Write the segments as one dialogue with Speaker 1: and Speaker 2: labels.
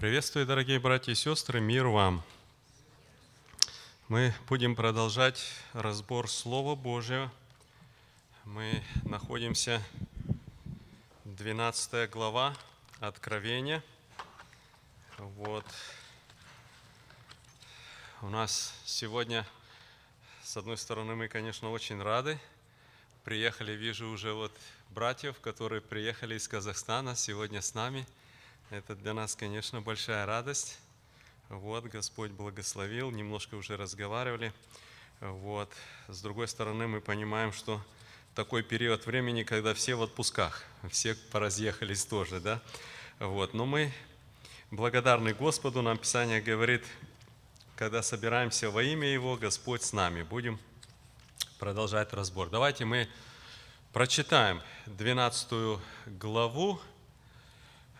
Speaker 1: Приветствую, дорогие братья и сестры, мир вам! Мы будем продолжать разбор Слова Божьего. Мы находимся 12 глава Откровения. Вот. У нас сегодня, с одной стороны, мы, конечно, очень рады. Приехали, вижу уже вот братьев, которые приехали из Казахстана сегодня с нами. Это для нас, конечно, большая радость. Вот, Господь благословил, немножко уже разговаривали. Вот. С другой стороны, мы понимаем, что такой период времени, когда все в отпусках, все поразъехались тоже, да? Вот. Но мы благодарны Господу, нам Писание говорит, когда собираемся во имя Его, Господь с нами. Будем продолжать разбор. Давайте мы прочитаем 12 главу.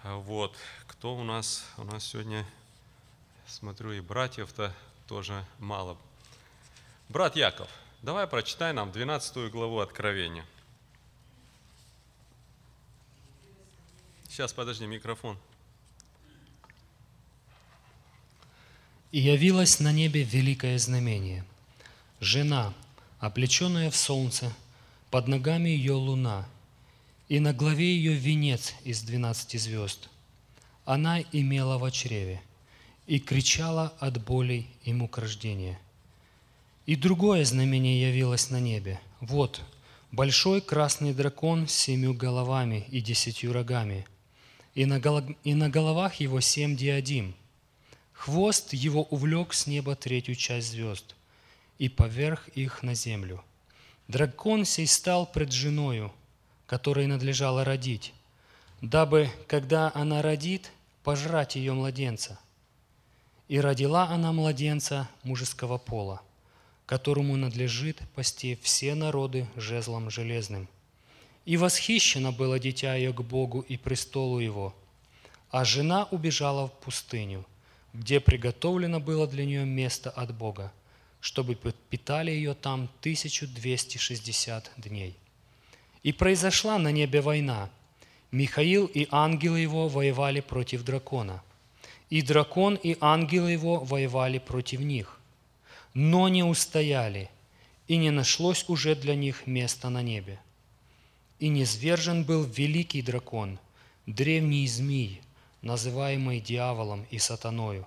Speaker 1: Вот, кто у нас? У нас сегодня, смотрю, и братьев-то тоже мало. Брат Яков, давай прочитай нам 12 главу Откровения. Сейчас, подожди, микрофон.
Speaker 2: И явилось на небе великое знамение. Жена, облеченная в солнце, под ногами ее луна, и на главе ее венец из двенадцати звезд. Она имела в чреве и кричала от болей и мук рождения. И другое знамение явилось на небе. Вот, большой красный дракон с семью головами и десятью рогами, и на, гол... и на головах его семь диадим. Хвост его увлек с неба третью часть звезд и поверх их на землю – Дракон сей стал пред женою, которой надлежало родить, дабы, когда она родит, пожрать ее младенца. И родила она младенца мужеского пола, которому надлежит пасти все народы жезлом железным. И восхищено было дитя ее к Богу и престолу его, а жена убежала в пустыню, где приготовлено было для нее место от Бога – чтобы питали ее там 1260 дней. И произошла на небе война. Михаил и ангелы его воевали против дракона. И дракон и ангелы его воевали против них. Но не устояли, и не нашлось уже для них места на небе. И низвержен был великий дракон, древний змей, называемый дьяволом и сатаною,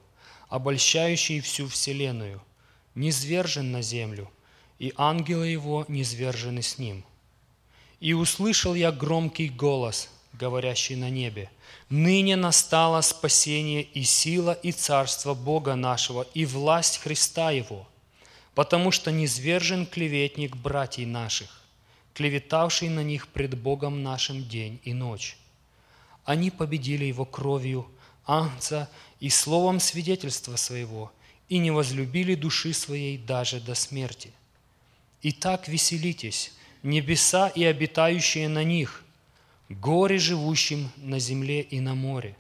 Speaker 2: обольщающий всю вселенную – низвержен на землю, и ангелы его низвержены с ним. И услышал я громкий голос, говорящий на небе, «Ныне настало спасение и сила и царство Бога нашего и власть Христа Его, потому что низвержен клеветник братьев наших, клеветавший на них пред Богом нашим день и ночь. Они победили его кровью, ангца и словом свидетельства своего – и не возлюбили души своей даже до смерти. Итак, веселитесь, небеса и обитающие на них, горе живущим на земле и на море,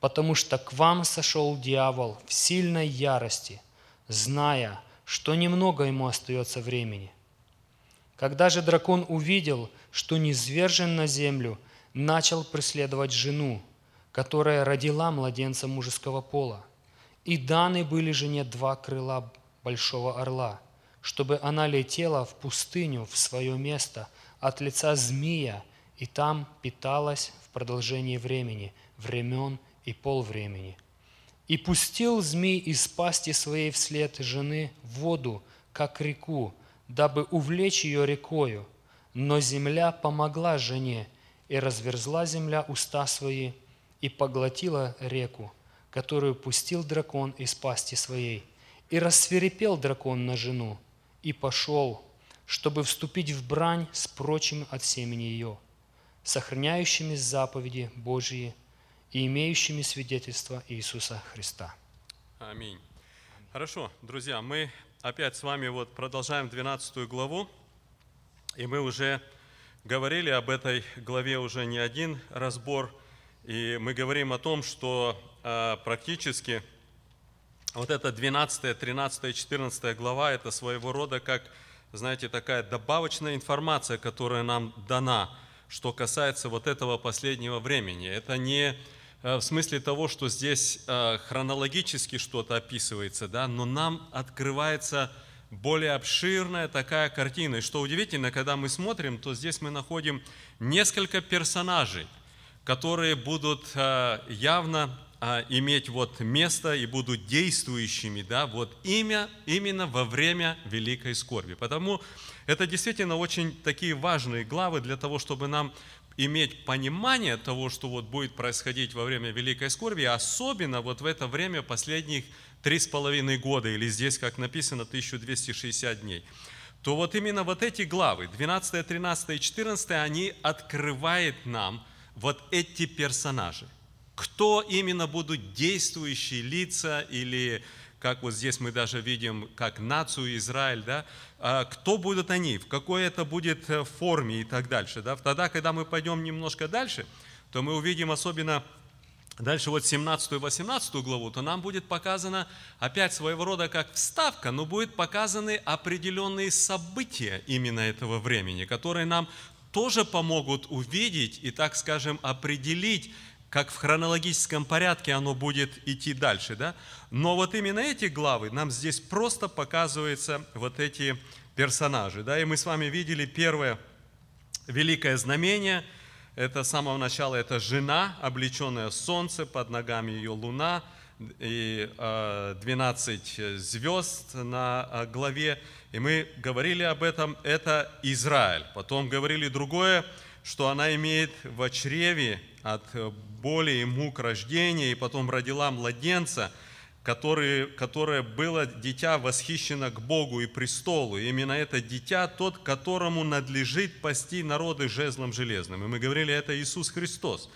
Speaker 2: потому что к вам сошел дьявол в сильной ярости, зная, что немного ему остается времени. Когда же дракон увидел, что низвержен на землю, начал преследовать жену, которая родила младенца мужеского пола – и даны были жене два крыла большого орла, чтобы она летела в пустыню в свое место от лица змея, и там питалась в продолжении времени, времен и полвремени. И пустил змей из пасти своей вслед жены воду, как реку, дабы увлечь ее рекою. Но земля помогла жене, и разверзла земля уста свои, и поглотила реку которую пустил дракон из пасти своей. И рассверепел дракон на жену, и пошел, чтобы вступить в брань с прочим от семени ее, сохраняющими заповеди Божьи и имеющими свидетельство Иисуса Христа.
Speaker 1: Аминь. Хорошо, друзья, мы опять с вами вот продолжаем 12 главу, и мы уже говорили об этой главе уже не один разбор, и мы говорим о том, что Э, практически вот эта 12, 13, 14 глава, это своего рода как, знаете, такая добавочная информация, которая нам дана, что касается вот этого последнего времени. Это не э, в смысле того, что здесь э, хронологически что-то описывается, да, но нам открывается более обширная такая картина. И что удивительно, когда мы смотрим, то здесь мы находим несколько персонажей, которые будут э, явно э, иметь вот место и будут действующими, да, вот имя именно во время великой скорби. Потому это действительно очень такие важные главы для того, чтобы нам иметь понимание того, что вот будет происходить во время великой скорби, особенно вот в это время последних три с половиной года, или здесь, как написано, 1260 дней, то вот именно вот эти главы, 12, 13 и 14, они открывают нам вот эти персонажи. Кто именно будут действующие лица или как вот здесь мы даже видим, как нацию Израиль, да, а кто будут они, в какой это будет э, форме и так дальше. Да. Тогда, когда мы пойдем немножко дальше, то мы увидим особенно Дальше вот 17-18 главу, то нам будет показано опять своего рода как вставка, но будет показаны определенные события именно этого времени, которые нам тоже помогут увидеть и, так скажем, определить, как в хронологическом порядке оно будет идти дальше. Да? Но вот именно эти главы нам здесь просто показываются вот эти персонажи. Да? И мы с вами видели первое великое знамение – это с самого начала это жена, облеченная солнце, под ногами ее луна, и 12 э, звезд на э, главе. И мы говорили об этом, это Израиль. Потом говорили другое, что она имеет в чреве от боли и мук рождения, и потом родила младенца – который, которое было дитя восхищено к Богу и престолу. И именно это дитя тот, которому надлежит пасти народы жезлом железным. И мы говорили, это Иисус Христос.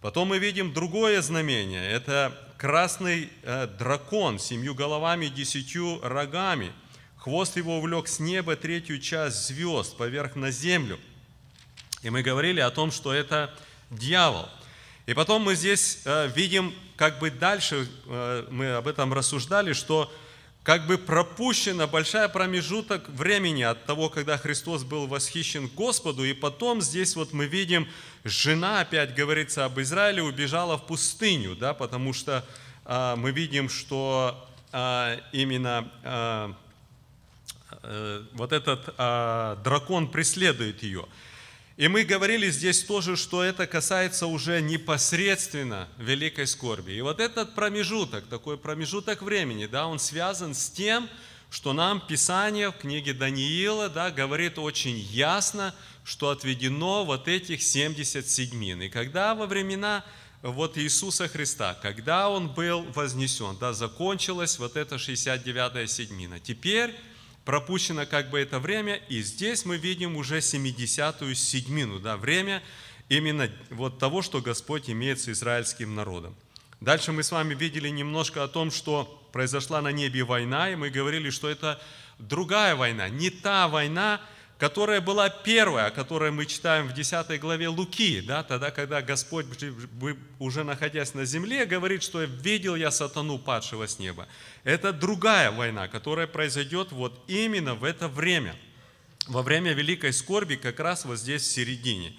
Speaker 1: Потом мы видим другое знамение. Это красный э, дракон с семью головами, десятью рогами. Хвост его увлек с неба третью часть звезд поверх на землю. И мы говорили о том, что это дьявол – и потом мы здесь э, видим, как бы дальше э, мы об этом рассуждали, что как бы пропущена большая промежуток времени от того, когда Христос был восхищен Господу, и потом здесь вот мы видим, жена, опять говорится об Израиле, убежала в пустыню, да, потому что э, мы видим, что э, именно э, э, вот этот э, дракон преследует ее. И мы говорили здесь тоже, что это касается уже непосредственно великой скорби. И вот этот промежуток, такой промежуток времени, да, он связан с тем, что нам Писание в книге Даниила да, говорит очень ясно, что отведено вот этих 70 седьмин. И когда во времена вот Иисуса Христа, когда Он был вознесен, да, закончилась вот эта 69-я седьмина. Теперь пропущено как бы это время, и здесь мы видим уже 70-ю седьмину, да, время именно вот того, что Господь имеет с израильским народом. Дальше мы с вами видели немножко о том, что произошла на небе война, и мы говорили, что это другая война, не та война, которая была первая, о которой мы читаем в 10 главе Луки, да, тогда, когда Господь, уже находясь на земле, говорит, что «видел я сатану, падшего с неба». Это другая война, которая произойдет вот именно в это время, во время великой скорби, как раз вот здесь в середине.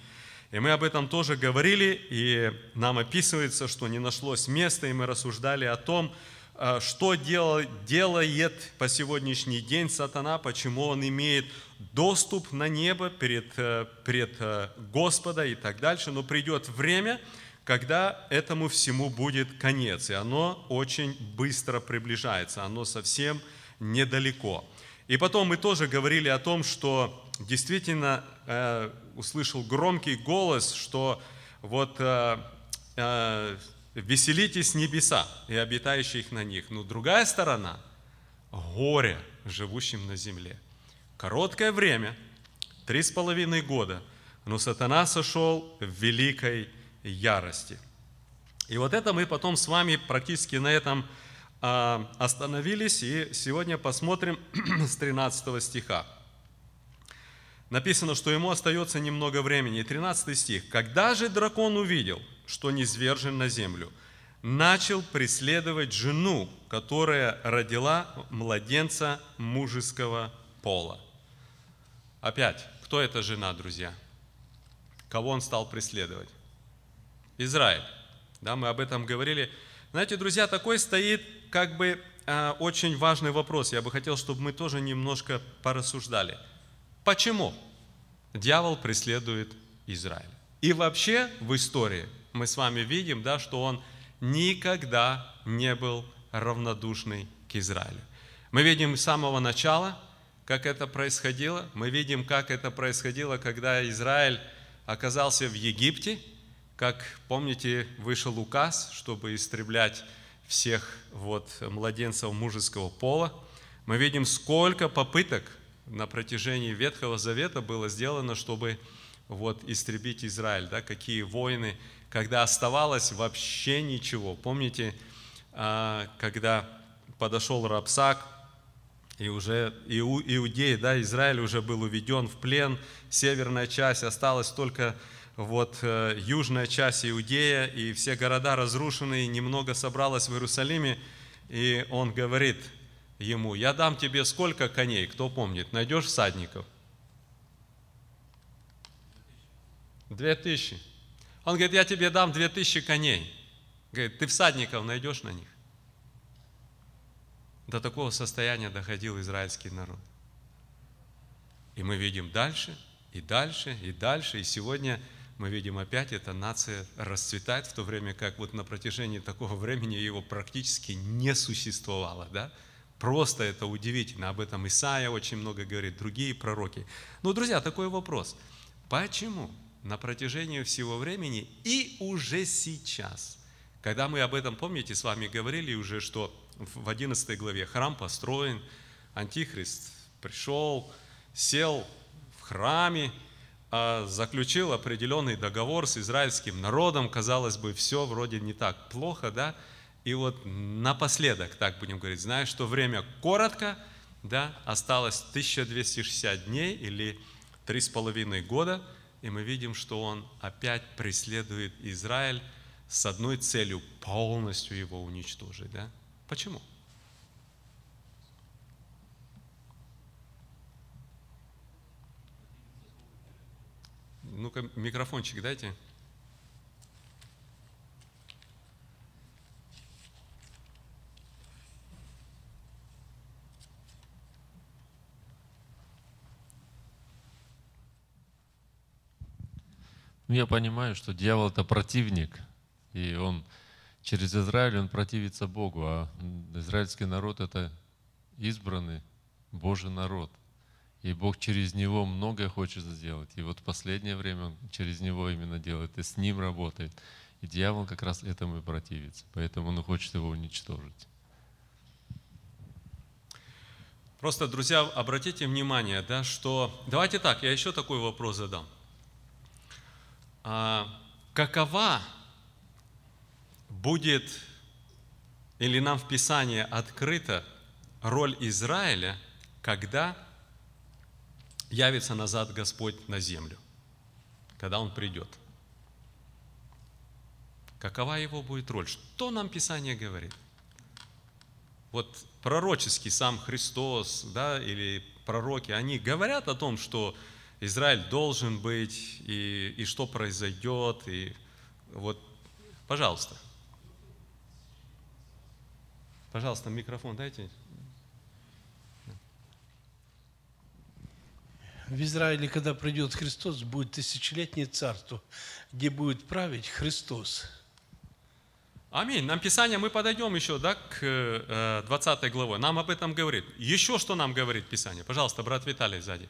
Speaker 1: И мы об этом тоже говорили, и нам описывается, что не нашлось места, и мы рассуждали о том, что делает, делает по сегодняшний день сатана, почему он имеет доступ на небо перед, э, перед э, Господа и так дальше. Но придет время, когда этому всему будет конец, и оно очень быстро приближается, оно совсем недалеко. И потом мы тоже говорили о том, что действительно э, услышал громкий голос, что вот э, э, веселитесь небеса и обитающих на них. Но другая сторона – горе живущим на земле. Короткое время, три с половиной года, но сатана сошел в великой ярости. И вот это мы потом с вами практически на этом а, остановились, и сегодня посмотрим с 13 стиха. Написано, что ему остается немного времени. 13 стих. «Когда же дракон увидел – что не свержен на землю, начал преследовать жену, которая родила младенца мужеского пола. Опять, кто эта жена, друзья? Кого он стал преследовать? Израиль. Да, мы об этом говорили. Знаете, друзья, такой стоит как бы э, очень важный вопрос. Я бы хотел, чтобы мы тоже немножко порассуждали. Почему дьявол преследует Израиль? И вообще в истории мы с вами видим, да, что он никогда не был равнодушный к Израилю. Мы видим с самого начала, как это происходило. Мы видим, как это происходило, когда Израиль оказался в Египте. Как, помните, вышел указ, чтобы истреблять всех вот, младенцев мужеского пола. Мы видим, сколько попыток на протяжении Ветхого Завета было сделано, чтобы вот, истребить Израиль, да, какие войны, когда оставалось вообще ничего. Помните, а, когда подошел Рапсак, и уже Иудеи, да, Израиль уже был уведен в плен, северная часть, осталась только вот э, южная часть Иудея, и все города разрушены, и немного собралось в Иерусалиме, и он говорит ему, я дам тебе сколько коней, кто помнит, найдешь всадников? Две тысячи. Он говорит, я тебе дам две тысячи коней. Говорит, ты всадников найдешь на них? До такого состояния доходил израильский народ. И мы видим дальше, и дальше, и дальше. И сегодня мы видим опять, эта нация расцветает, в то время как вот на протяжении такого времени его практически не существовало. Да? Просто это удивительно. Об этом Исаия очень много говорит, другие пророки. Но, друзья, такой вопрос. Почему на протяжении всего времени и уже сейчас, когда мы об этом, помните, с вами говорили уже, что в 11 главе. Храм построен, Антихрист пришел, сел в храме, а, заключил определенный договор с израильским народом. Казалось бы, все вроде не так плохо, да? И вот напоследок, так будем говорить, знаешь, что время коротко, да, осталось 1260 дней или три с половиной года, и мы видим, что он опять преследует Израиль с одной целью – полностью его уничтожить, да? Почему? Ну-ка, микрофончик дайте.
Speaker 3: Ну, я понимаю, что дьявол это противник, и он через Израиль он противится Богу, а израильский народ это избранный Божий народ. И Бог через него многое хочет сделать. И вот в последнее время он через него именно делает, и с ним работает. И дьявол как раз этому и противится. Поэтому он хочет его уничтожить.
Speaker 1: Просто, друзья, обратите внимание, да, что... Давайте так, я еще такой вопрос задам. А, какова будет, или нам в Писании открыта роль Израиля, когда явится назад Господь на землю, когда Он придет. Какова его будет роль? Что нам Писание говорит? Вот пророческий сам Христос, да, или пророки, они говорят о том, что Израиль должен быть, и, и что произойдет, и вот, пожалуйста. Пожалуйста, микрофон дайте.
Speaker 4: В Израиле, когда придет Христос, будет тысячелетнее царство, где будет править Христос.
Speaker 1: Аминь. Нам Писание, мы подойдем еще да, к 20 э, главе. Нам об этом говорит. Еще что нам говорит Писание? Пожалуйста, брат Виталий сзади.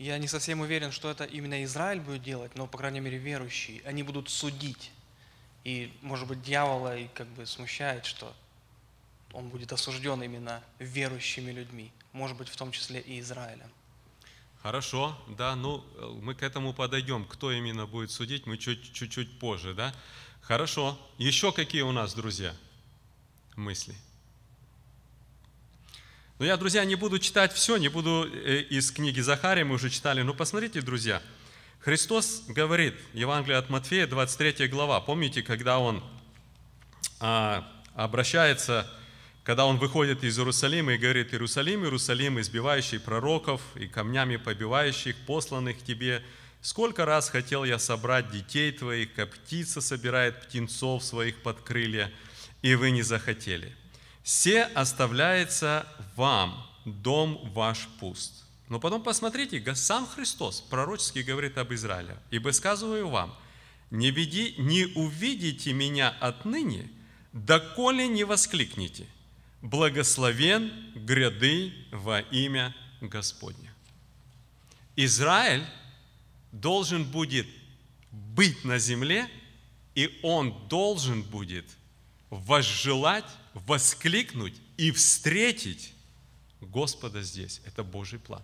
Speaker 5: Я не совсем уверен, что это именно Израиль будет делать, но, по крайней мере, верующие. Они будут судить. И, может быть, дьявола и как бы смущает, что он будет осужден именно верующими людьми. Может быть, в том числе и Израилем.
Speaker 1: Хорошо, да, ну мы к этому подойдем. Кто именно будет судить, мы чуть-чуть позже, да? Хорошо. Еще какие у нас, друзья, мысли? Но я, друзья, не буду читать все, не буду э, из книги Захария, мы уже читали. Но посмотрите, друзья, Христос говорит, Евангелие от Матфея, 23 глава, помните, когда Он а, обращается когда он выходит из Иерусалима и говорит, Иерусалим, Иерусалим, избивающий пророков и камнями побивающих, посланных тебе, сколько раз хотел я собрать детей твоих, как птица собирает птенцов своих под крылья, и вы не захотели. Все оставляется вам, дом ваш пуст. Но потом посмотрите, сам Христос пророчески говорит об Израиле. «Ибо сказываю вам, не, веди, не увидите меня отныне, доколе не воскликните, благословен гряды во имя Господне». Израиль должен будет быть на земле, и он должен будет возжелать, воскликнуть и встретить Господа здесь. Это Божий план.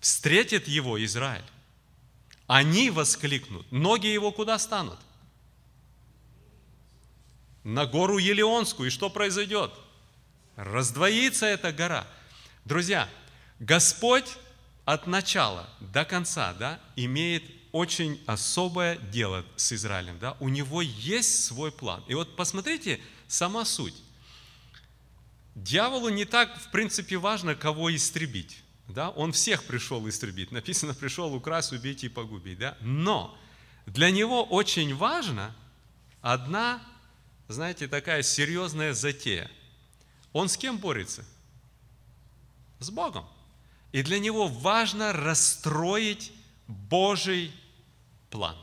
Speaker 1: Встретит его Израиль. Они воскликнут. Ноги его куда станут? На гору Елеонскую. И что произойдет? Раздвоится эта гора. Друзья, Господь от начала до конца да, имеет очень особое дело с Израилем. Да? У него есть свой план. И вот посмотрите, сама суть. Дьяволу не так, в принципе, важно, кого истребить. Да? Он всех пришел истребить. Написано, пришел украсть, убить и погубить. Да? Но для него очень важно одна, знаете, такая серьезная затея. Он с кем борется? С Богом. И для него важно расстроить Божий план.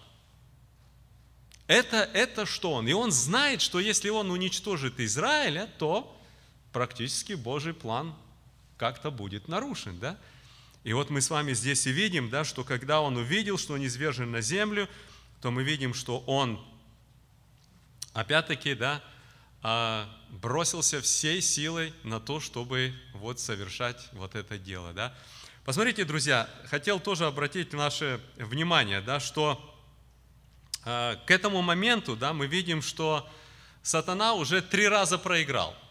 Speaker 1: Это, это что он? И он знает, что если он уничтожит Израиля, то практически Божий план как-то будет нарушен, да? И вот мы с вами здесь и видим, да, что когда он увидел, что он извержен на землю, то мы видим, что он, опять-таки, да, а, бросился всей силой на то, чтобы вот совершать вот это дело, да. Посмотрите, друзья, хотел тоже обратить наше внимание, да, что а, к этому моменту, да, мы видим, что сатана уже три раза проиграл –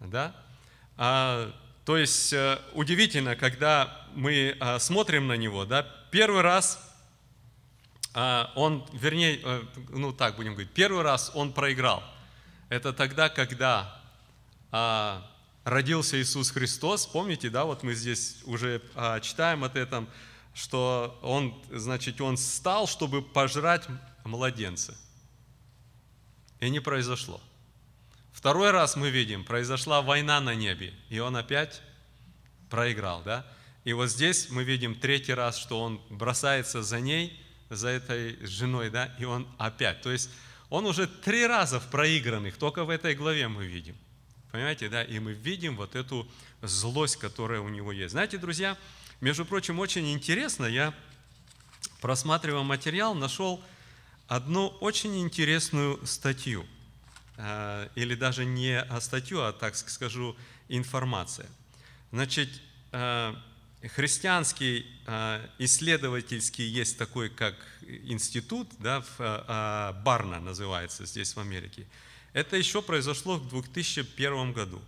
Speaker 1: да? А, то есть э, удивительно, когда мы а, смотрим на него, да, первый раз а, он, вернее, э, ну так будем говорить, первый раз он проиграл. Это тогда, когда а, родился Иисус Христос, помните, да, вот мы здесь уже а, читаем от этом, что он, значит, он стал, чтобы пожрать младенца. И не произошло. Второй раз мы видим, произошла война на небе, и он опять проиграл, да? И вот здесь мы видим третий раз, что он бросается за ней, за этой женой, да, и он опять. То есть он уже три раза в проигранных, только в этой главе мы видим. Понимаете, да? И мы видим вот эту злость, которая у него есть. Знаете, друзья, между прочим, очень интересно, я, просматривая материал, нашел одну очень интересную статью – Э, или даже не статью, а, так скажу, информация. Значит, э, христианский э, исследовательский есть такой, как институт, да, Барна называется здесь в Америке. Это еще произошло в 2001 году.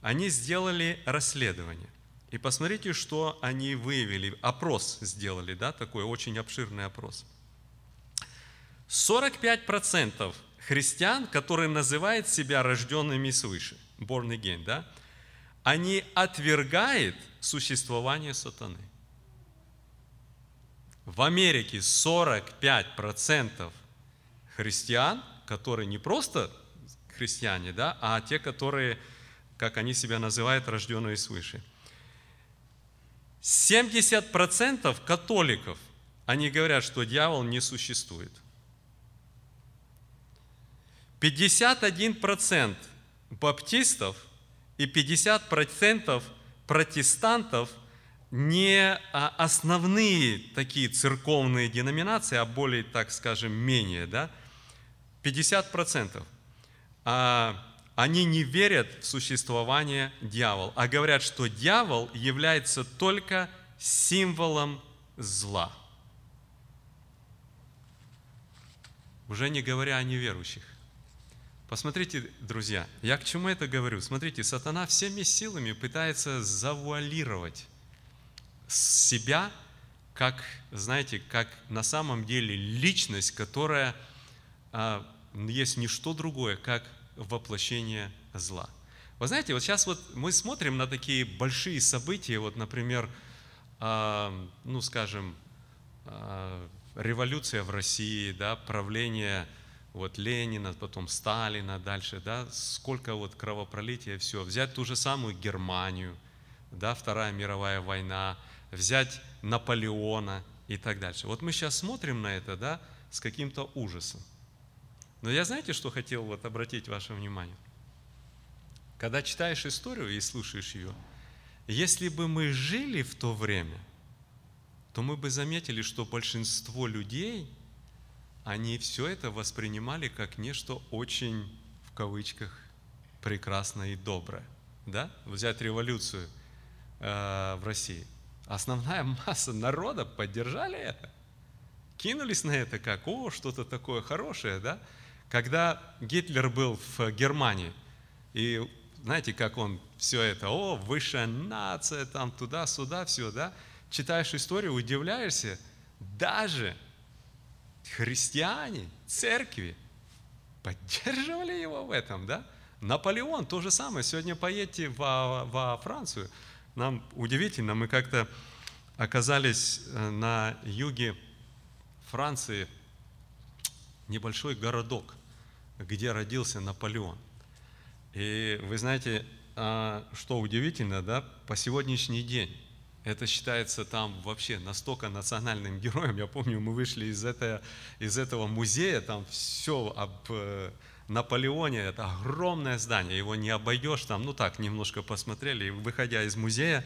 Speaker 1: Они сделали расследование. И посмотрите, что они выявили. Опрос сделали, да, такой очень обширный опрос. 45% христиан, которые называют себя рожденными свыше, born again, да, они отвергают существование сатаны. В Америке 45% христиан, которые не просто христиане, да, а те, которые, как они себя называют, рожденные свыше. 70% католиков, они говорят, что дьявол не существует – 51% баптистов и 50% протестантов не а, основные такие церковные деноминации, а более, так скажем, менее, да, 50%. А, они не верят в существование дьявола, а говорят, что дьявол является только символом зла. Уже не говоря о неверующих. Посмотрите, друзья, я к чему это говорю? Смотрите, сатана всеми силами пытается завуалировать себя как, знаете, как на самом деле личность, которая а, есть не что другое, как воплощение зла. Вы знаете, вот сейчас вот мы смотрим на такие большие события, вот, например, а, ну, скажем, а, революция в России, да, правление вот Ленина, потом Сталина, дальше, да, сколько вот кровопролития, все. Взять ту же самую Германию, да, Вторая мировая война, взять Наполеона и так дальше. Вот мы сейчас смотрим на это, да, с каким-то ужасом. Но я знаете, что хотел вот обратить ваше внимание? Когда читаешь историю и слушаешь ее, если бы мы жили в то время, то мы бы заметили, что большинство людей, они все это воспринимали как нечто очень, в кавычках, прекрасное и доброе. Да? Взять революцию э, в России. Основная масса народа поддержали это. Кинулись на это как, о, что-то такое хорошее, да? Когда Гитлер был в Германии, и знаете, как он все это, о, высшая нация, там туда-сюда, все, да? Читаешь историю, удивляешься, даже христиане, церкви поддерживали его в этом, да? Наполеон то же самое. Сегодня поедете во, во Францию. Нам удивительно, мы как-то оказались э, на юге Франции, небольшой городок, где родился Наполеон. И вы знаете, а, что удивительно, да, по сегодняшний день это считается там вообще настолько национальным героем. Я помню, мы вышли из, этого, из этого музея, там все об э, Наполеоне, это огромное здание, его не обойдешь, там, ну так, немножко посмотрели, и выходя из музея,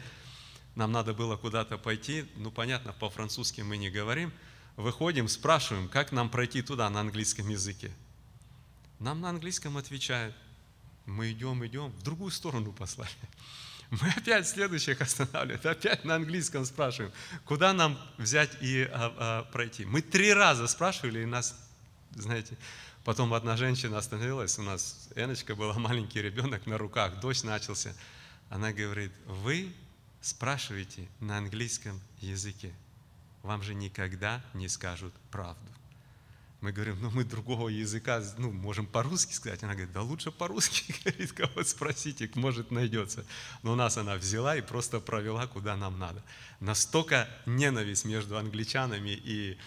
Speaker 1: нам надо было куда-то пойти, ну понятно, по-французски мы не говорим, выходим, спрашиваем, как нам пройти туда на английском языке. Нам на английском отвечают, мы идем, идем, в другую сторону послали. Мы опять следующих останавливаем, опять на английском спрашиваем, куда нам взять и а, а, пройти. Мы три раза спрашивали, и нас, знаете, потом одна женщина остановилась, у нас Эночка была маленький ребенок на руках, дождь начался. Она говорит, вы спрашиваете на английском языке, вам же никогда не скажут правду. Мы говорим, ну мы другого языка, ну можем по-русски сказать. Она говорит, да лучше по-русски, говорит, кого спросите, может найдется. Но нас она взяла и просто провела, куда нам надо. Настолько ненависть между англичанами и,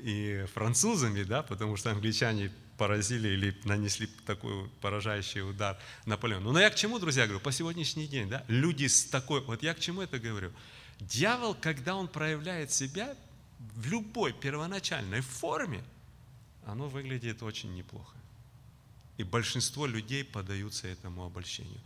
Speaker 1: и французами, да, потому что англичане поразили или нанесли такой поражающий удар Наполеону. Но я к чему, друзья, говорю, по сегодняшний день, да, люди с такой, вот я к чему это говорю? Дьявол, когда он проявляет себя в любой первоначальной форме, оно выглядит очень неплохо. И большинство людей поддаются этому обольщению.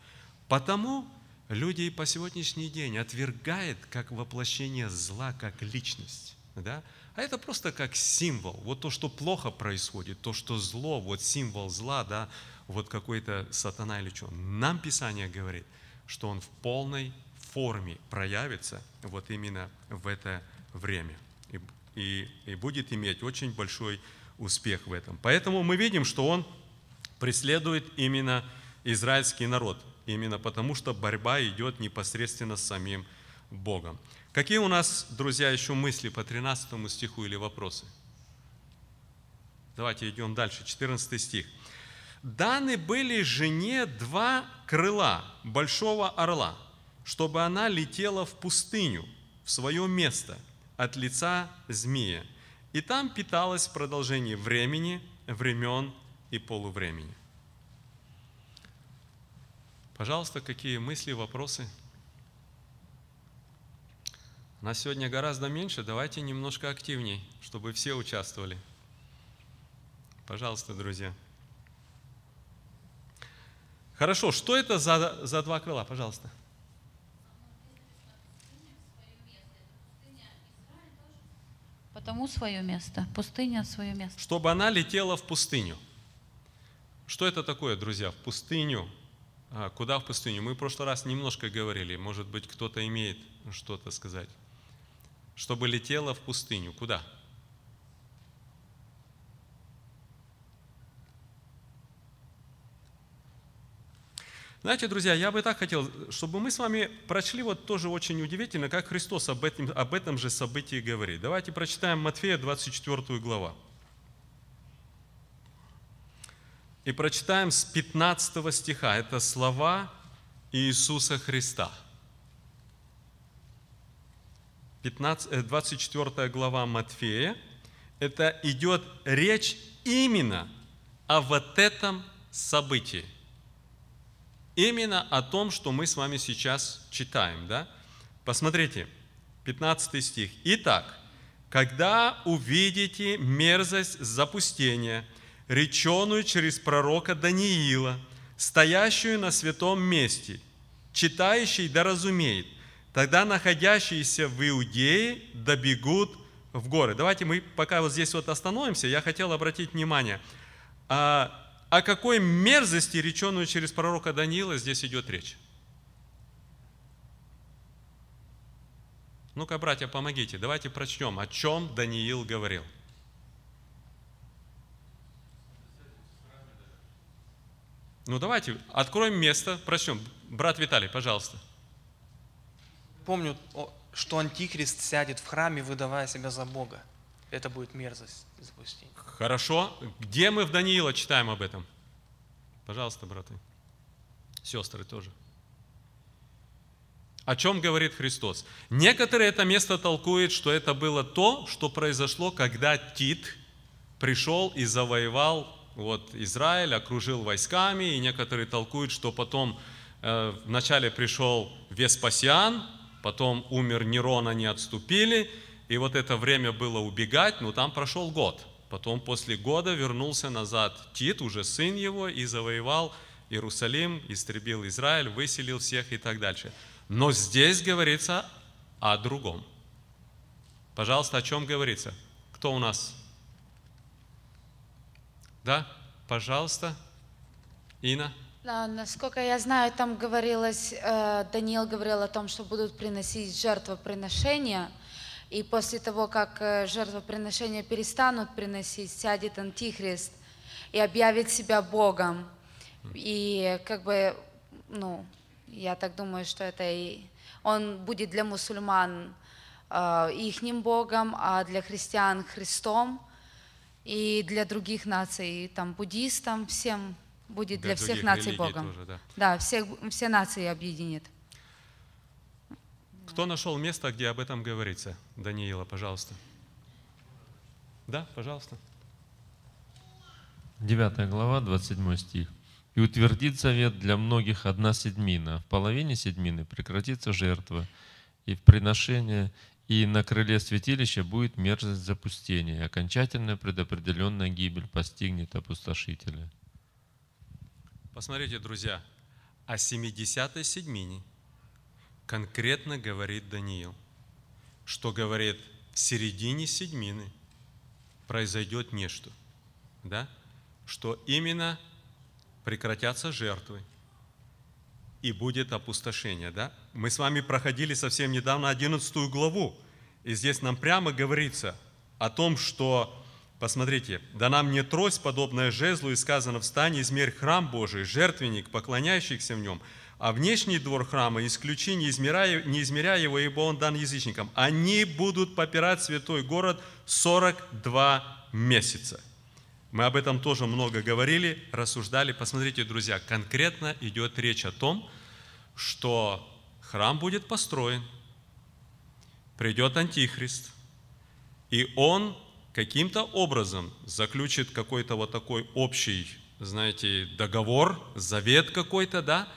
Speaker 1: Потому люди и по сегодняшний день отвергают как воплощение зла, как личность. Да? А это просто как символ. Вот то, что плохо происходит, то, что зло, вот символ зла, да, вот какой-то сатана или что. Нам Писание говорит, что он в полной форме проявится вот именно в это время. И, и, и будет иметь очень большой успех в этом. Поэтому мы видим, что он преследует именно израильский народ, именно потому что борьба идет непосредственно с самим Богом. Какие у нас, друзья, еще мысли по 13 стиху или вопросы? Давайте идем дальше, 14 стих. «Даны были жене два крыла большого орла, чтобы она летела в пустыню, в свое место, от лица змея, и там питалась в продолжении времени, времен и полувремени. Пожалуйста, какие мысли, вопросы? Нас сегодня гораздо меньше, давайте немножко активней, чтобы все участвовали. Пожалуйста, друзья. Хорошо, что это за, за два крыла? Пожалуйста.
Speaker 6: Потому свое место. Пустыня свое место.
Speaker 1: Чтобы она летела в пустыню. Что это такое, друзья, в пустыню? А, куда в пустыню? Мы в прошлый раз немножко говорили, может быть, кто-то имеет что-то сказать. Чтобы летела в пустыню. Куда? Знаете, друзья, я бы так хотел, чтобы мы с вами прочли вот тоже очень удивительно, как Христос об этом, об этом же событии говорит. Давайте прочитаем Матфея 24 глава. и прочитаем с 15 стиха. Это слова Иисуса Христа. 15, э, 24 глава Матфея. Это идет речь именно о вот этом событии. Именно о том, что мы с вами сейчас читаем. Да? Посмотрите, 15 стих. Итак, когда увидите мерзость запустения, реченую через пророка Даниила, стоящую на святом месте, читающий да разумеет, тогда находящиеся в Иудее добегут в горы. Давайте мы пока вот здесь вот остановимся. Я хотел обратить внимание, а, о какой мерзости, реченую через пророка Даниила, здесь идет речь. Ну-ка, братья, помогите. Давайте прочтем, о чем Даниил говорил. Ну давайте, откроем место, прочтем. Брат Виталий, пожалуйста.
Speaker 5: Помню, что антихрист сядет в храме, выдавая себя за Бога. Это будет мерзость и запустение.
Speaker 1: Хорошо. Где мы в Даниила читаем об этом? Пожалуйста, браты. Сестры тоже. О чем говорит Христос? Некоторые это место толкуют, что это было то, что произошло, когда Тит пришел и завоевал вот, Израиль, окружил войсками, и некоторые толкуют, что потом э, вначале пришел Веспасиан, потом умер Нерон, они отступили, и вот это время было убегать, но там прошел год. Потом после года вернулся назад Тит, уже сын его, и завоевал Иерусалим, истребил Израиль, выселил всех и так дальше. Но здесь говорится о другом. Пожалуйста, о чем говорится? Кто у нас? Да, пожалуйста. Инна.
Speaker 7: Да, насколько я знаю, там говорилось, э, Даниил говорил о том, что будут приносить жертвоприношения, и после того, как э, жертвоприношения перестанут приносить, сядет Антихрист и объявит себя Богом. И как бы, ну, я так думаю, что это и он будет для мусульман э, ихним Богом, а для христиан Христом, и для других наций, там, буддистам, всем будет для,
Speaker 1: Для
Speaker 7: всех наций Богом.
Speaker 1: тоже, да.
Speaker 7: Да, всех, все нации объединит.
Speaker 1: Кто нашел место, где об этом говорится? Даниила, пожалуйста. Да, пожалуйста.
Speaker 3: 9 глава, 27 стих. «И утвердит завет для многих одна седьмина. В половине седьмины прекратится жертва и в приношение, и на крыле святилища будет мерзость запустения, и окончательная предопределенная гибель постигнет опустошителя».
Speaker 1: Посмотрите, друзья, о 70-й седьмине конкретно говорит Даниил, что говорит, в середине седьмины произойдет нечто, да? что именно прекратятся жертвы и будет опустошение. Да? Мы с вами проходили совсем недавно 11 главу, и здесь нам прямо говорится о том, что Посмотрите, да нам не трость, подобная жезлу, и сказано, встань, измерь храм Божий, жертвенник, поклоняющихся в нем, а внешний двор храма исключи, не измеряя, не измеряя его, ибо он дан язычникам. Они будут попирать святой город 42 месяца. Мы об этом тоже много говорили, рассуждали. Посмотрите, друзья, конкретно идет речь о том, что храм будет построен, придет Антихрист, и он каким-то образом заключит какой-то вот такой общий, знаете, договор, завет какой-то, да,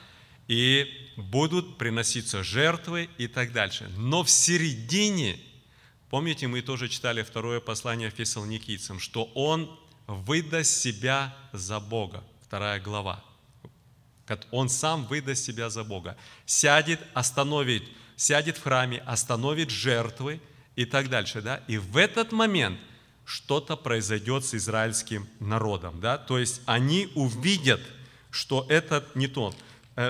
Speaker 1: и будут приноситься жертвы и так дальше. Но в середине, помните, мы тоже читали второе послание фессалоникийцам, что он выдаст себя за Бога. Вторая глава. Он сам выдаст себя за Бога. Сядет, остановит, сядет в храме, остановит жертвы и так дальше. Да? И в этот момент – что-то произойдет с израильским народом. Да? То есть они увидят, что это не тот,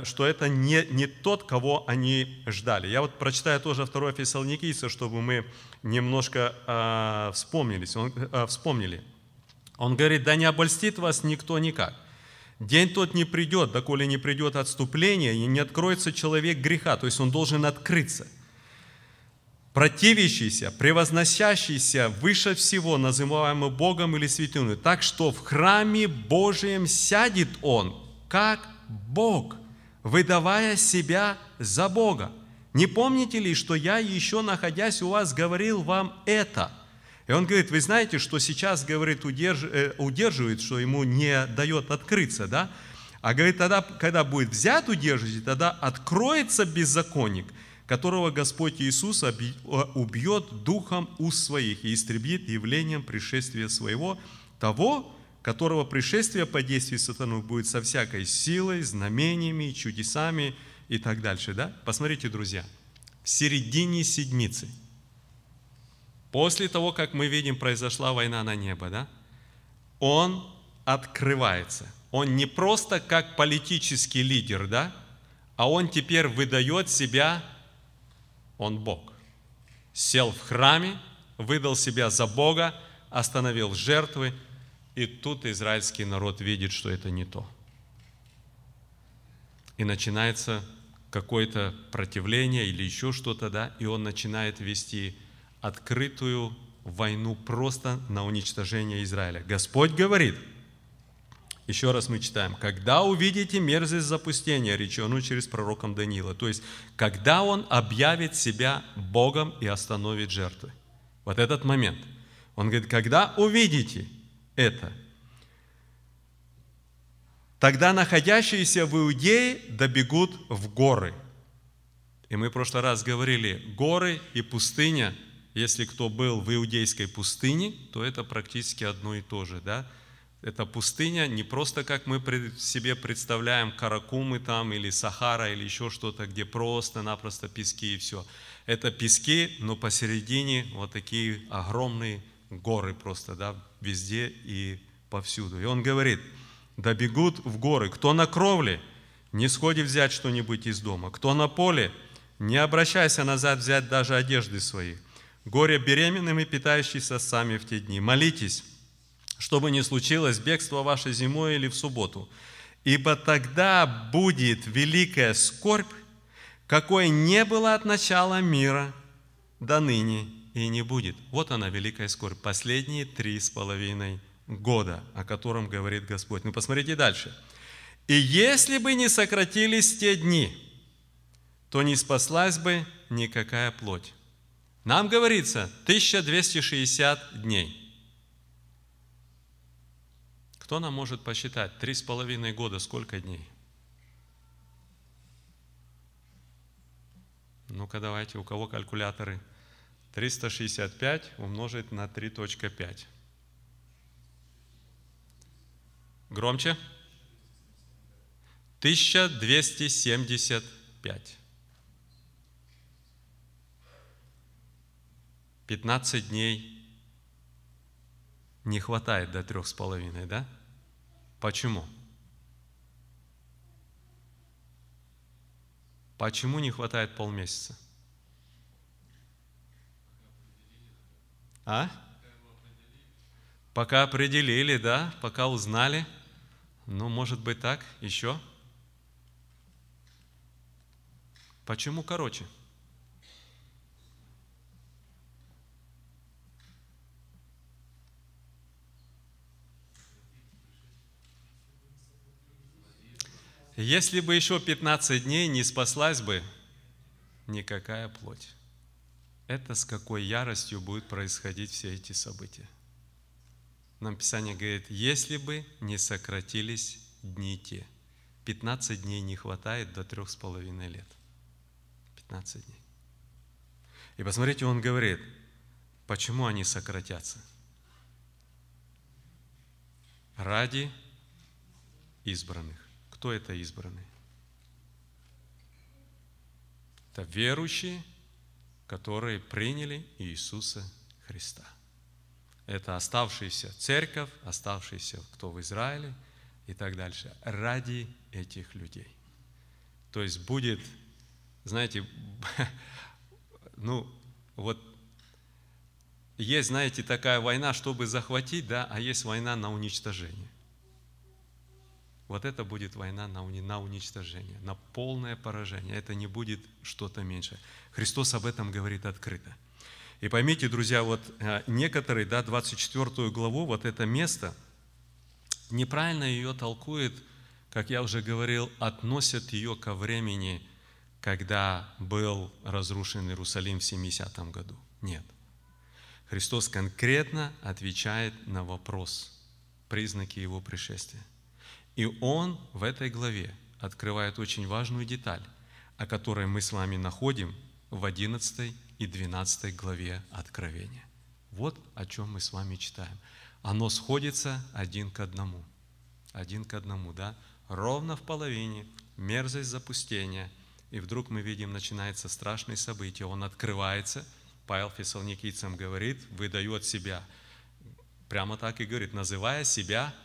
Speaker 1: что это не, не тот, кого они ждали. Я вот прочитаю тоже 2 Фессалоникийца, чтобы мы немножко э, вспомнились, он, э, вспомнили. Он говорит, да не обольстит вас никто никак. День тот не придет, доколе не придет отступление, и не откроется человек греха, то есть он должен открыться – противящийся, превозносящийся выше всего, называемый Богом или святыню, так что в храме Божьем сядет он, как Бог, выдавая себя за Бога. Не помните ли, что я еще находясь у вас говорил вам это? И он говорит, вы знаете, что сейчас, говорит, удерж... э, удерживает, что ему не дает открыться, да? А говорит, тогда, когда будет взят удерживатель, тогда откроется беззаконник, которого Господь Иисус убьет духом уст своих и истребит явлением пришествия своего, того, которого пришествие по действию сатаны будет со всякой силой, знамениями, чудесами и так дальше. Да? Посмотрите, друзья, в середине седмицы, после того, как мы видим, произошла война на небо, да, он открывается. Он не просто как политический лидер, да, а он теперь выдает себя, он Бог. Сел в храме, выдал себя за Бога, остановил жертвы, и тут израильский народ видит, что это не то. И начинается какое-то противление или еще что-то, да, и он начинает вести открытую войну просто на уничтожение Израиля. Господь говорит, еще раз мы читаем, когда увидите мерзость запустения, реченую через пророком Даниила, то есть, когда он объявит себя Богом и остановит жертвы. Вот этот момент. Он говорит, когда увидите это, тогда находящиеся в Иудее добегут в горы. И мы в прошлый раз говорили, горы и пустыня, если кто был в иудейской пустыне, то это практически одно и то же, да? Это пустыня не просто, как мы себе представляем, Каракумы там, или Сахара, или еще что-то, где просто-напросто пески и все. Это пески, но посередине вот такие огромные горы просто, да, везде и повсюду. И он говорит, добегут в горы. Кто на кровле, не сходи взять что-нибудь из дома. Кто на поле, не обращайся назад взять даже одежды свои. Горе беременным и питающимся сами в те дни. Молитесь, чтобы не случилось бегство ваше зимой или в субботу. Ибо тогда будет великая скорбь, какой не было от начала мира до ныне и не будет. Вот она, великая скорбь, последние три с половиной года, о котором говорит Господь. Ну, посмотрите дальше. «И если бы не сократились те дни, то не спаслась бы никакая плоть». Нам говорится 1260 дней. Кто нам может посчитать? Три с половиной года, сколько дней? Ну-ка давайте, у кого калькуляторы? 365 умножить на 3.5. Громче. 1275. 15 дней не хватает до трех с половиной, да? Почему? Почему не хватает полмесяца? А? Пока определили, да? Пока узнали. Ну, может быть так. Еще? Почему короче? Если бы еще 15 дней не спаслась бы никакая плоть. Это с какой яростью будут происходить все эти события. Нам Писание говорит, если бы не сократились дни те. 15 дней не хватает до трех с половиной лет. 15 дней. И посмотрите, он говорит, почему они сократятся? Ради избранных. Кто это избранные? Это верующие, которые приняли Иисуса Христа. Это оставшаяся церковь, оставшиеся кто в Израиле и так дальше. Ради этих людей. То есть будет, знаете, ну, вот есть, знаете, такая война, чтобы захватить, да, а есть война на уничтожение. Вот это будет война на, на уничтожение, на полное поражение. Это не будет что-то меньше. Христос об этом говорит открыто. И поймите, друзья, вот э, некоторые, да, 24 главу, вот это место, неправильно ее толкует, как я уже говорил, относят ее ко времени, когда был разрушен Иерусалим в 70 году. Нет. Христос конкретно отвечает на вопрос, признаки Его пришествия. И Он в этой главе открывает очень важную деталь, о которой мы с вами находим в 11 и 12 главе Откровения. Вот о чем мы с вами читаем. Оно сходится один к одному. Один к одному, да? Ровно в половине, мерзость запустения. И вдруг мы видим, начинается страшное событие. Он открывается. Павел Фессалоникийцам говорит, выдает себя. Прямо так и говорит, называя себя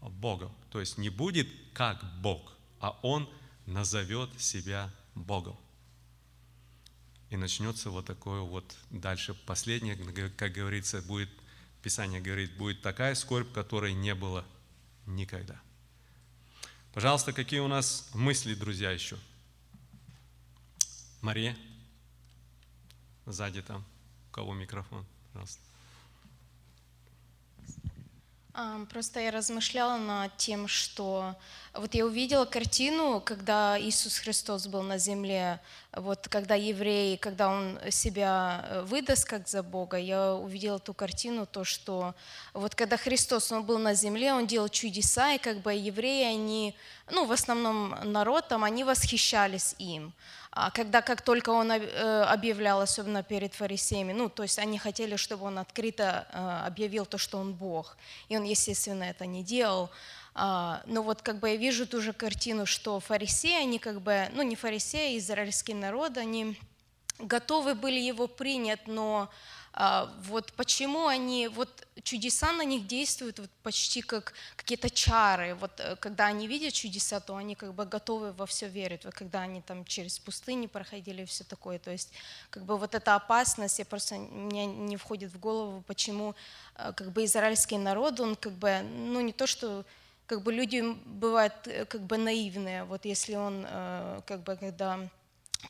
Speaker 1: Богом. То есть не будет как Бог, а Он назовет себя Богом. И начнется вот такое вот дальше последнее, как говорится, будет, Писание говорит, будет такая скорбь, которой не было никогда. Пожалуйста, какие у нас мысли, друзья, еще? Мария, сзади там, у кого микрофон, пожалуйста.
Speaker 8: Просто я размышляла над тем, что вот я увидела картину, когда Иисус Христос был на земле, вот когда евреи, когда Он себя э, выдаст как за Бога, я увидела ту картину, то, что вот когда Христос, Он был на земле, Он делал чудеса, и как бы евреи, они, ну, в основном народ там, они восхищались им. А когда как только он э, объявлял, особенно перед фарисеями, ну, то есть они хотели, чтобы он открыто э, объявил то, что он Бог. И он, естественно, это не делал. А, Но вот как бы я вижу ту же картину, что фарисеи, они как бы, ну не фарисеи, а израильский народ, они готовы были его принять, но а, вот почему они, вот чудеса на них действуют вот почти как какие-то чары. Вот э, когда они видят чудеса, то они как бы готовы во все верить. Вот когда они там через пустыни проходили и все такое. То есть как бы вот эта опасность, я просто, мне не входит в голову, почему э, как бы израильский народ, он как бы, ну не то, что как бы люди бывают э, как бы наивные. Вот если он э, как бы когда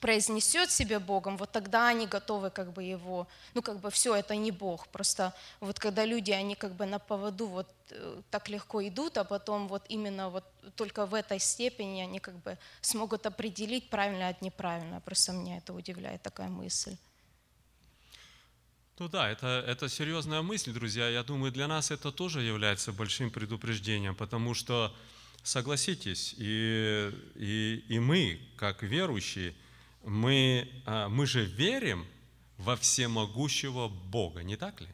Speaker 8: произнесет себя Богом, вот тогда они готовы как бы его, ну как бы все, это не Бог, просто вот когда люди, они как бы на поводу вот э, так легко идут, а потом вот именно вот только в этой степени они как бы смогут определить правильно от неправильно, просто меня это удивляет, такая мысль.
Speaker 1: Ну да, это, это серьезная мысль, друзья. Я думаю, для нас это тоже является большим предупреждением, потому что, согласитесь, и, и, и мы, как верующие, мы, а, мы же верим во всемогущего Бога, не так ли?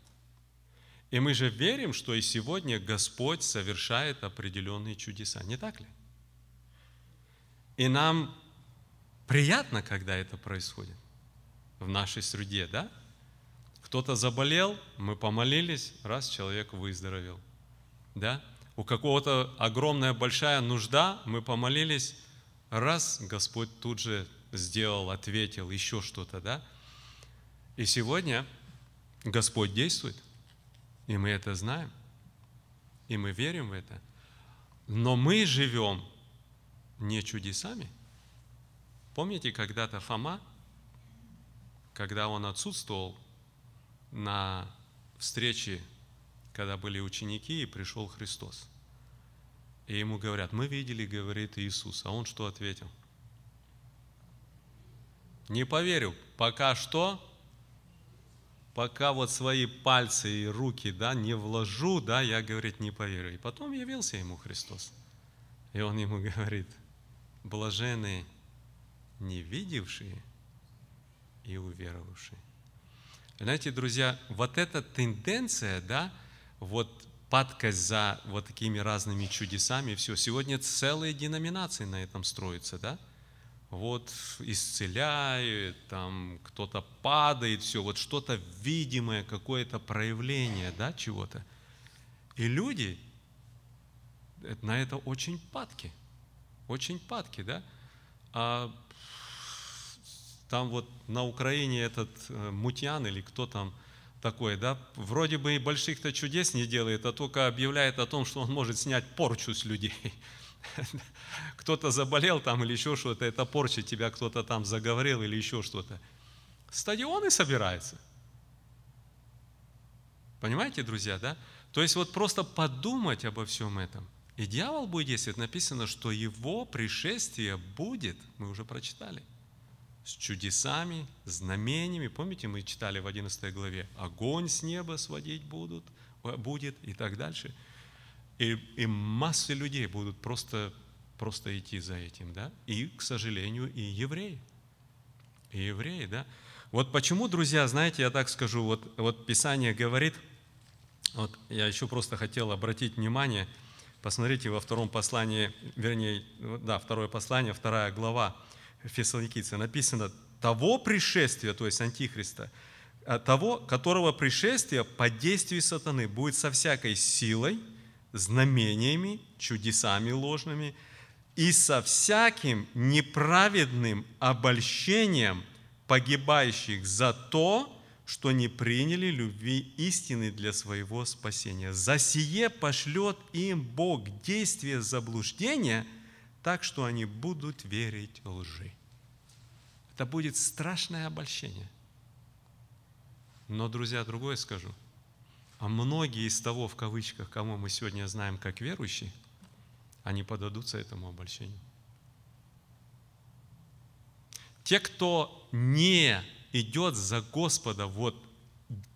Speaker 1: И мы же верим, что и сегодня Господь совершает определенные чудеса, не так ли? И нам приятно, когда это происходит в нашей среде, да? Кто-то заболел, мы помолились, раз человек выздоровел. Да? У какого-то огромная большая нужда, мы помолились, раз Господь тут же сделал, ответил, еще что-то, да? И сегодня Господь действует, и мы это знаем, и мы верим в это. Но мы живем не чудесами. Помните, когда-то Фома, когда он отсутствовал на встрече, когда были ученики, и пришел Христос. И ему говорят, мы видели, говорит Иисус. А он что ответил? Не поверю, пока что, пока вот свои пальцы и руки, да, не вложу, да, я, говорит, не поверю. И потом явился ему Христос. И он ему говорит, блаженные, не видевшие и уверовавшие. Знаете, друзья, вот эта тенденция, да, вот падкость за вот такими разными чудесами, все. Сегодня целые деноминации на этом строятся, да? Вот исцеляет, там кто-то падает, все, вот что-то видимое, какое-то проявление, да, чего-то. И люди на это очень падки, очень падки, да? А там вот на Украине этот Мутьян или кто там такой, да, вроде бы и больших-то чудес не делает, а только объявляет о том, что он может снять порчу с людей. кто-то заболел там или еще что-то, это порча, тебя кто-то там заговорил или еще что-то. Стадионы собираются. Понимаете, друзья, да? То есть вот просто подумать обо всем этом. И дьявол будет действовать. Написано, что его пришествие будет, мы уже прочитали, с чудесами, знамениями. Помните, мы читали в 11 главе, огонь с неба сводить будут, будет и так дальше. И, и массы людей будут просто, просто идти за этим, да? И, к сожалению, и евреи. И евреи, да? Вот почему, друзья, знаете, я так скажу, вот, вот Писание говорит, вот я еще просто хотел обратить внимание, посмотрите во втором послании, вернее, да, второе послание, вторая глава Фессалоникийца, написано, того пришествия, то есть Антихриста, а того, которого пришествие по действию сатаны будет со всякой силой, знамениями, чудесами ложными и со всяким неправедным обольщением погибающих за то, что не приняли любви истины для своего спасения. За сие пошлет им Бог действие заблуждения, так что они будут верить лжи. Это будет страшное обольщение. Но, друзья, другое скажу – а многие из того, в кавычках, кому мы сегодня знаем как верующие, они подадутся этому обольщению. Те, кто не идет за Господа вот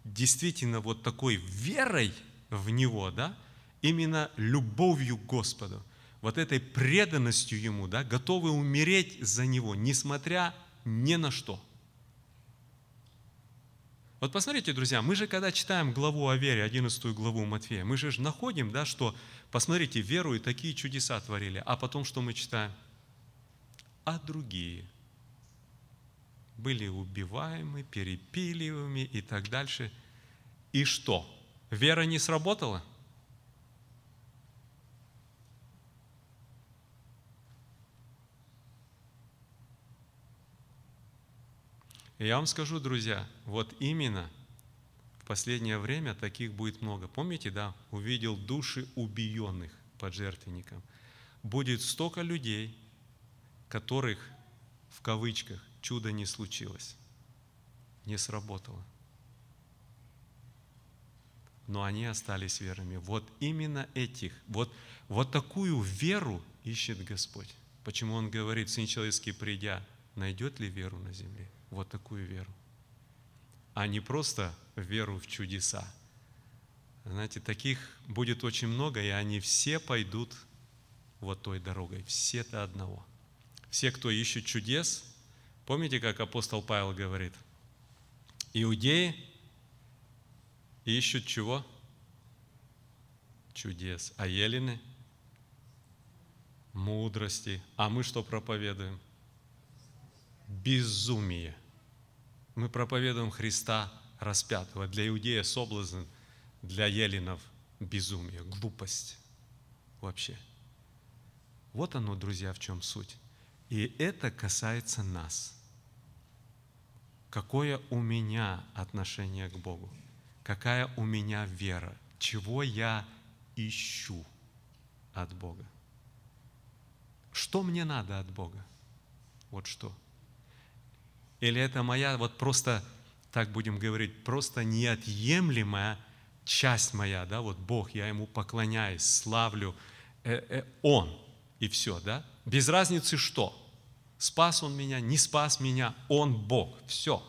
Speaker 1: действительно вот такой верой в Него, да, именно любовью к Господу, вот этой преданностью Ему, да, готовы умереть за Него, несмотря ни на что – вот посмотрите, друзья, мы же когда читаем главу о вере, 11 главу Матфея, мы же находим, да, что, посмотрите, веру и такие чудеса творили, а потом что мы читаем? А другие были убиваемы, перепиливаемы и так дальше. И что? Вера не сработала? – И я вам скажу, друзья, вот именно в последнее время таких будет много. Помните, да, увидел души убиенных под жертвенником. Будет столько людей, которых, в кавычках, чудо не случилось, не сработало. Но они остались верными. Вот именно этих, вот, вот такую веру ищет Господь. Почему Он говорит, Сын Человеческий, придя, найдет ли веру на земле? Вот такую веру, а не просто веру в чудеса. Знаете, таких будет очень много, и они все пойдут вот той дорогой, все до одного. Все, кто ищет чудес, помните, как апостол Павел говорит, иудеи ищут чего? Чудес. А елены? Мудрости. А мы что проповедуем? безумие. Мы проповедуем Христа распятого. Для иудея соблазн, для еленов безумие, глупость вообще. Вот оно, друзья, в чем суть. И это касается нас. Какое у меня отношение к Богу? Какая у меня вера? Чего я ищу от Бога? Что мне надо от Бога? Вот что – или это моя, вот просто, так будем говорить, просто неотъемлемая часть моя, да, вот Бог, я Ему поклоняюсь, славлю, э, э, Он, и все, да? Без разницы что. Спас Он меня, не спас меня, Он Бог, все,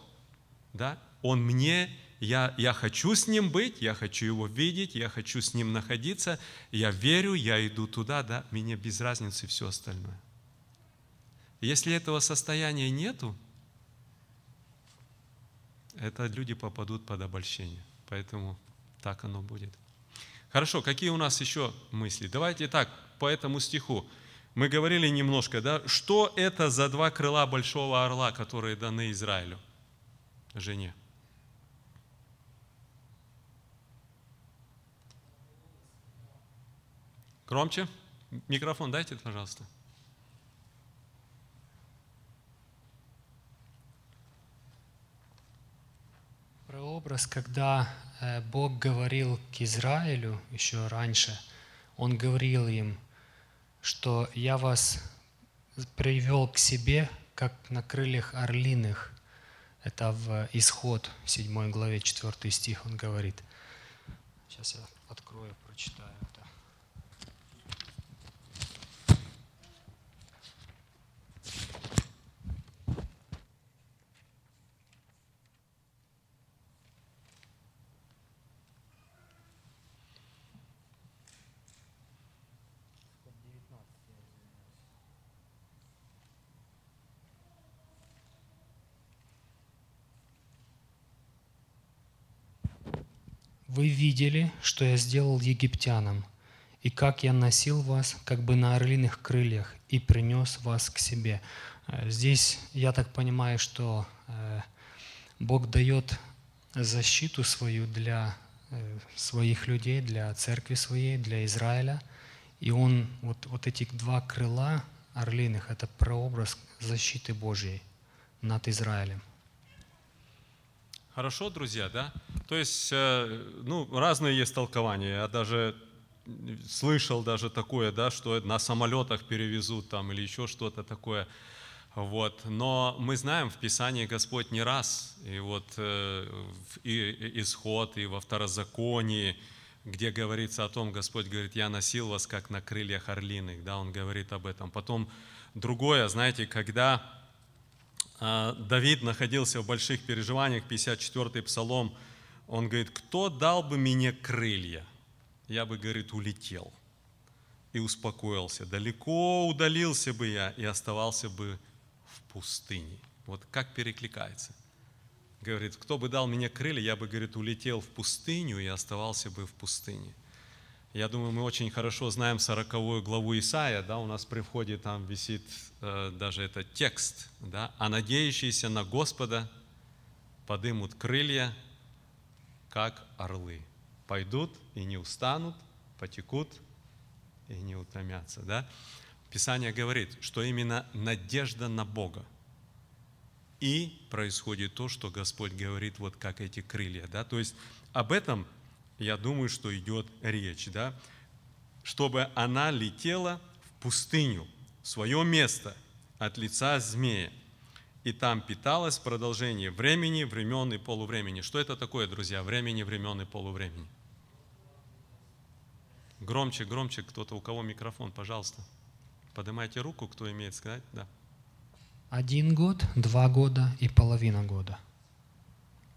Speaker 1: да? Он мне, я, я хочу с Ним быть, я хочу Его видеть, я хочу с Ним находиться, я верю, я иду туда, да, мне без разницы все остальное. Если этого состояния нету, это люди попадут под обольщение. Поэтому так оно будет. Хорошо, какие у нас еще мысли? Давайте так, по этому стиху. Мы говорили немножко, да, что это за два крыла большого орла, которые даны Израилю, жене? Громче. Микрофон дайте, пожалуйста.
Speaker 2: Прообраз, когда э, Бог говорил к Израилю еще раньше, Он говорил им, что я вас привел к себе, как на крыльях орлиных. Это в Исход, в 7 главе, 4 стих он говорит. Сейчас я открою, прочитаю это. Вы видели, что я сделал египтянам, и как я носил вас, как бы на орлиных крыльях, и принес вас к себе. Э, Здесь, я так понимаю, что э, Бог дает защиту свою для э, своих людей, для церкви своей, для Израиля. И Он, вот, вот эти два крыла орлиных, это прообраз защиты Божьей над Израилем.
Speaker 1: Хорошо, друзья, да? То есть, э, ну, разные есть толкования. Я даже слышал даже такое, да, что на самолетах перевезут там или еще что-то такое. Вот. Но мы знаем в Писании Господь не раз, и вот э, и- исход, и во второзаконии, где говорится о том, Господь говорит, я носил вас как на крыльях орлиных, да, Он говорит об этом. Потом другое, знаете, когда Давид находился в больших переживаниях, 54-й псалом, он говорит, кто дал бы мне крылья? Я бы, говорит, улетел и успокоился. Далеко удалился бы я и оставался бы в пустыне. Вот как перекликается. Говорит, кто бы дал мне крылья, я бы, говорит, улетел в пустыню и оставался бы в пустыне. Я думаю, мы очень хорошо знаем 40 главу Исаия, да, у нас при входе там висит э, даже этот текст, да, а надеющиеся на Господа подымут крылья, как орлы. Пойдут и не устанут, потекут и не утомятся, да. Писание говорит, что именно надежда на Бога. И происходит то, что Господь говорит, вот как эти крылья, да. То есть об этом я думаю, что идет речь, да, чтобы она летела в пустыню, в свое место от лица змея, и там питалась в продолжении времени, времен и полувремени. Что это такое, друзья, времени, времен и полувремени? Громче, громче, кто-то, у кого микрофон, пожалуйста. Поднимайте руку, кто имеет сказать, да.
Speaker 2: Один год, два года и половина года.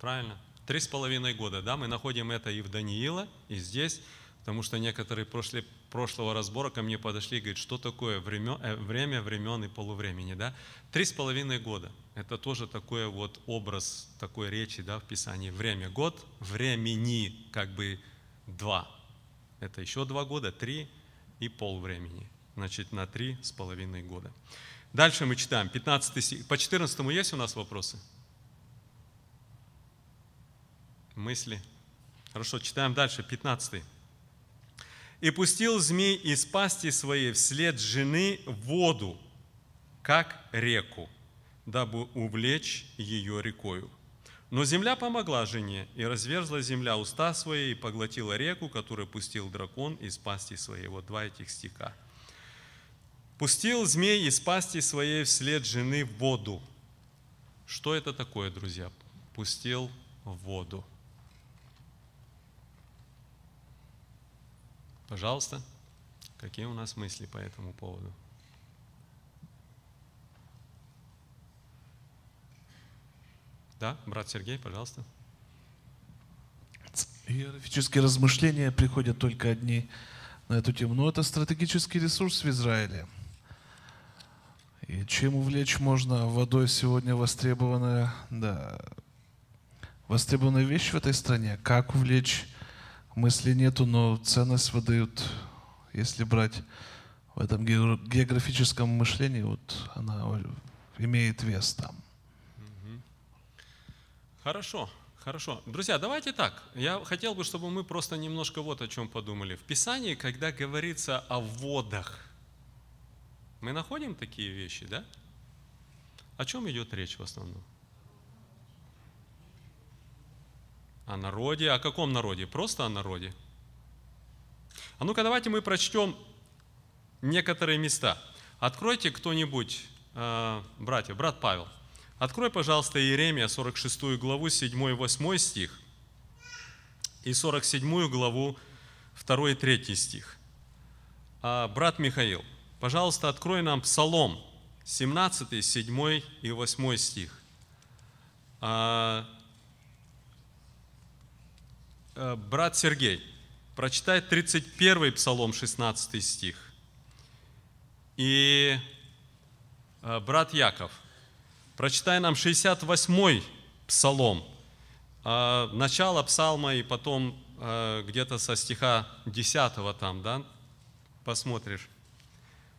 Speaker 1: Правильно. Три с половиной года, да, мы находим это и в Даниила, и здесь, потому что некоторые после прошлого разбора ко мне подошли и говорят, что такое э, время, времен и полувремени, да. Три с половиной года. Это тоже такой вот образ такой речи, да, в Писании. Время – год, времени как бы два. Это еще два года, три и полвремени. Значит, на три с половиной года. Дальше мы читаем, 15 стих. По 14 есть у нас вопросы? Мысли. Хорошо, читаем дальше, 15. «И пустил змей из пасти своей вслед жены воду, как реку, дабы увлечь ее рекою. Но земля помогла жене, и разверзла земля уста свои, и поглотила реку, которую пустил дракон из пасти своей». Вот два этих стиха. «Пустил змей из пасти своей вслед жены воду». Что это такое, друзья? Пустил воду. Пожалуйста, какие у нас мысли по этому поводу? Да, брат Сергей, пожалуйста.
Speaker 9: Иерофические размышления приходят только одни на эту тему. Но это стратегический ресурс в Израиле. И чем увлечь можно водой сегодня востребованная, да, востребованная вещь в этой стране. Как увлечь мысли нету, но ценность выдают, если брать в этом географическом мышлении, вот она имеет вес там.
Speaker 1: Хорошо, хорошо. Друзья, давайте так. Я хотел бы, чтобы мы просто немножко вот о чем подумали. В Писании, когда говорится о водах, мы находим такие вещи, да? О чем идет речь в основном? О народе. О каком народе? Просто о народе. А ну-ка давайте мы прочтем некоторые места. Откройте кто-нибудь, э, братья, брат Павел, открой, пожалуйста, Иеремия 46 главу, 7-8 стих и 47 главу, 2 и 3 стих. А, брат Михаил, пожалуйста, открой нам Псалом 17, 7 и 8 стих. А, брат Сергей, прочитай 31 Псалом, 16 стих. И а, брат Яков, прочитай нам 68 Псалом, а, начало Псалма и потом где-то со стиха 10 там, да, посмотришь.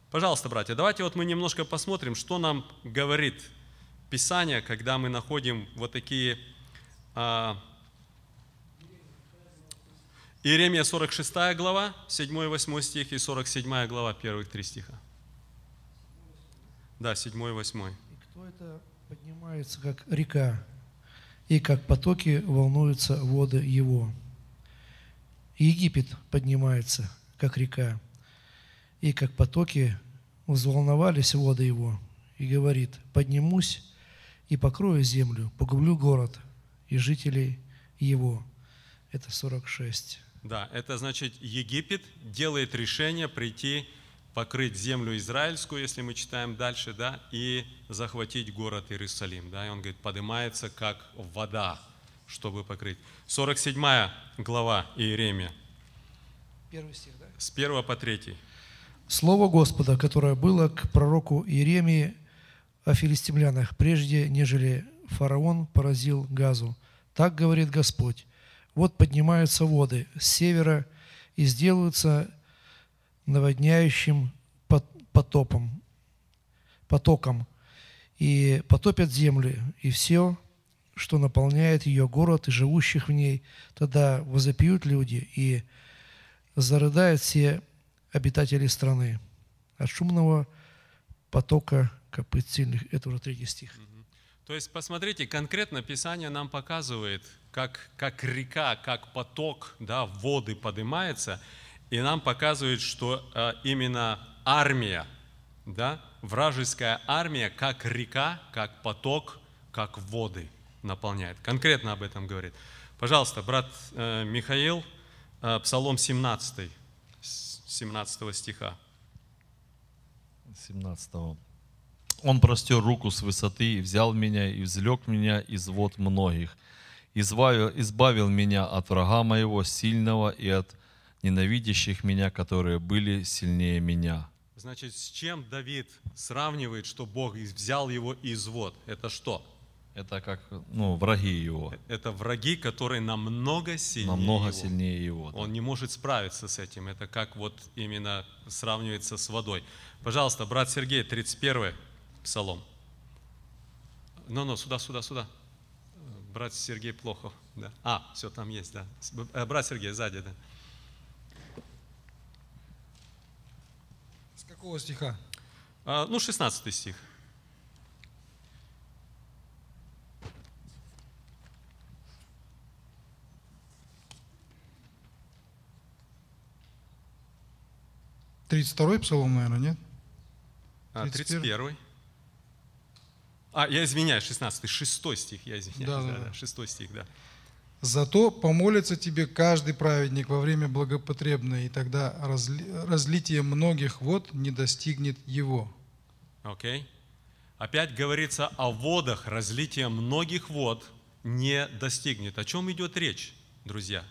Speaker 1: Пожалуйста, братья, давайте вот мы немножко посмотрим, что нам говорит Писание, когда мы находим вот такие... Иеремия 46 глава, 7 и 8 стих, и 47 глава, первых три стиха. Да, 7 и 8.
Speaker 10: И кто это поднимается, как река, и как потоки волнуются воды его. Египет поднимается, как река, и как потоки взволновались воды его, и говорит, поднимусь и покрою землю, погублю город и жителей его. Это 46.
Speaker 1: Да, это значит, Египет делает решение прийти, покрыть землю израильскую, если мы читаем дальше, да, и захватить город Иерусалим, да, и он говорит, поднимается как вода, чтобы покрыть. 47 глава Иеремия,
Speaker 10: Первый стих, да?
Speaker 1: с 1 по 3.
Speaker 10: Слово Господа, которое было к пророку Иеремии о филистимлянах, прежде нежели фараон поразил Газу. Так говорит Господь. Вот поднимаются воды с севера и сделаются наводняющим пот- потопом, потоком, и потопят землю, и все, что наполняет ее город и живущих в ней. Тогда возопьют люди, и зарыдают все обитатели страны от шумного потока копыт сильных. Это уже третий стих.
Speaker 1: То есть, посмотрите, конкретно Писание нам показывает, как, как река, как поток, да, воды поднимается, и нам показывает, что э, именно армия, да, вражеская армия, как река, как поток, как воды наполняет. Конкретно об этом говорит. Пожалуйста, брат э, Михаил, э, Псалом 17, с 17 стиха.
Speaker 11: 17. Он простер руку с высоты и взял меня и взлег меня из вод многих. Избавил, избавил меня от врага моего сильного и от ненавидящих меня, которые были сильнее меня.
Speaker 1: Значит, с чем Давид сравнивает, что Бог взял его из вод? Это что?
Speaker 11: Это как ну, враги его,
Speaker 1: Это враги, которые намного сильнее
Speaker 11: намного
Speaker 1: его.
Speaker 11: сильнее его. да.
Speaker 1: Он не может справиться с этим. Это как вот именно сравнивается с водой. Пожалуйста, брат Сергей, 31 псалом. Ну-ну, сюда, сюда, сюда. Брат Сергей плохо. Да. А, все, там есть, да. Э, Брат Сергей, сзади, да.
Speaker 12: С какого стиха?
Speaker 1: А, ну, 16 стих.
Speaker 12: Тридцать второй псалом, наверное, нет?
Speaker 1: А,
Speaker 12: 31.
Speaker 1: 31. А, я извиняюсь, 16 6 стих, я извиняюсь.
Speaker 12: Да,
Speaker 1: Да,
Speaker 12: да,
Speaker 1: да,
Speaker 12: да.
Speaker 1: 6 стих, да.
Speaker 12: Зато помолится тебе каждый праведник во время благопотребное, и тогда разли- разлитие многих вод не достигнет его.
Speaker 1: Окей. Опять говорится о водах, разлитие многих вод не достигнет. О чем идет речь, друзья?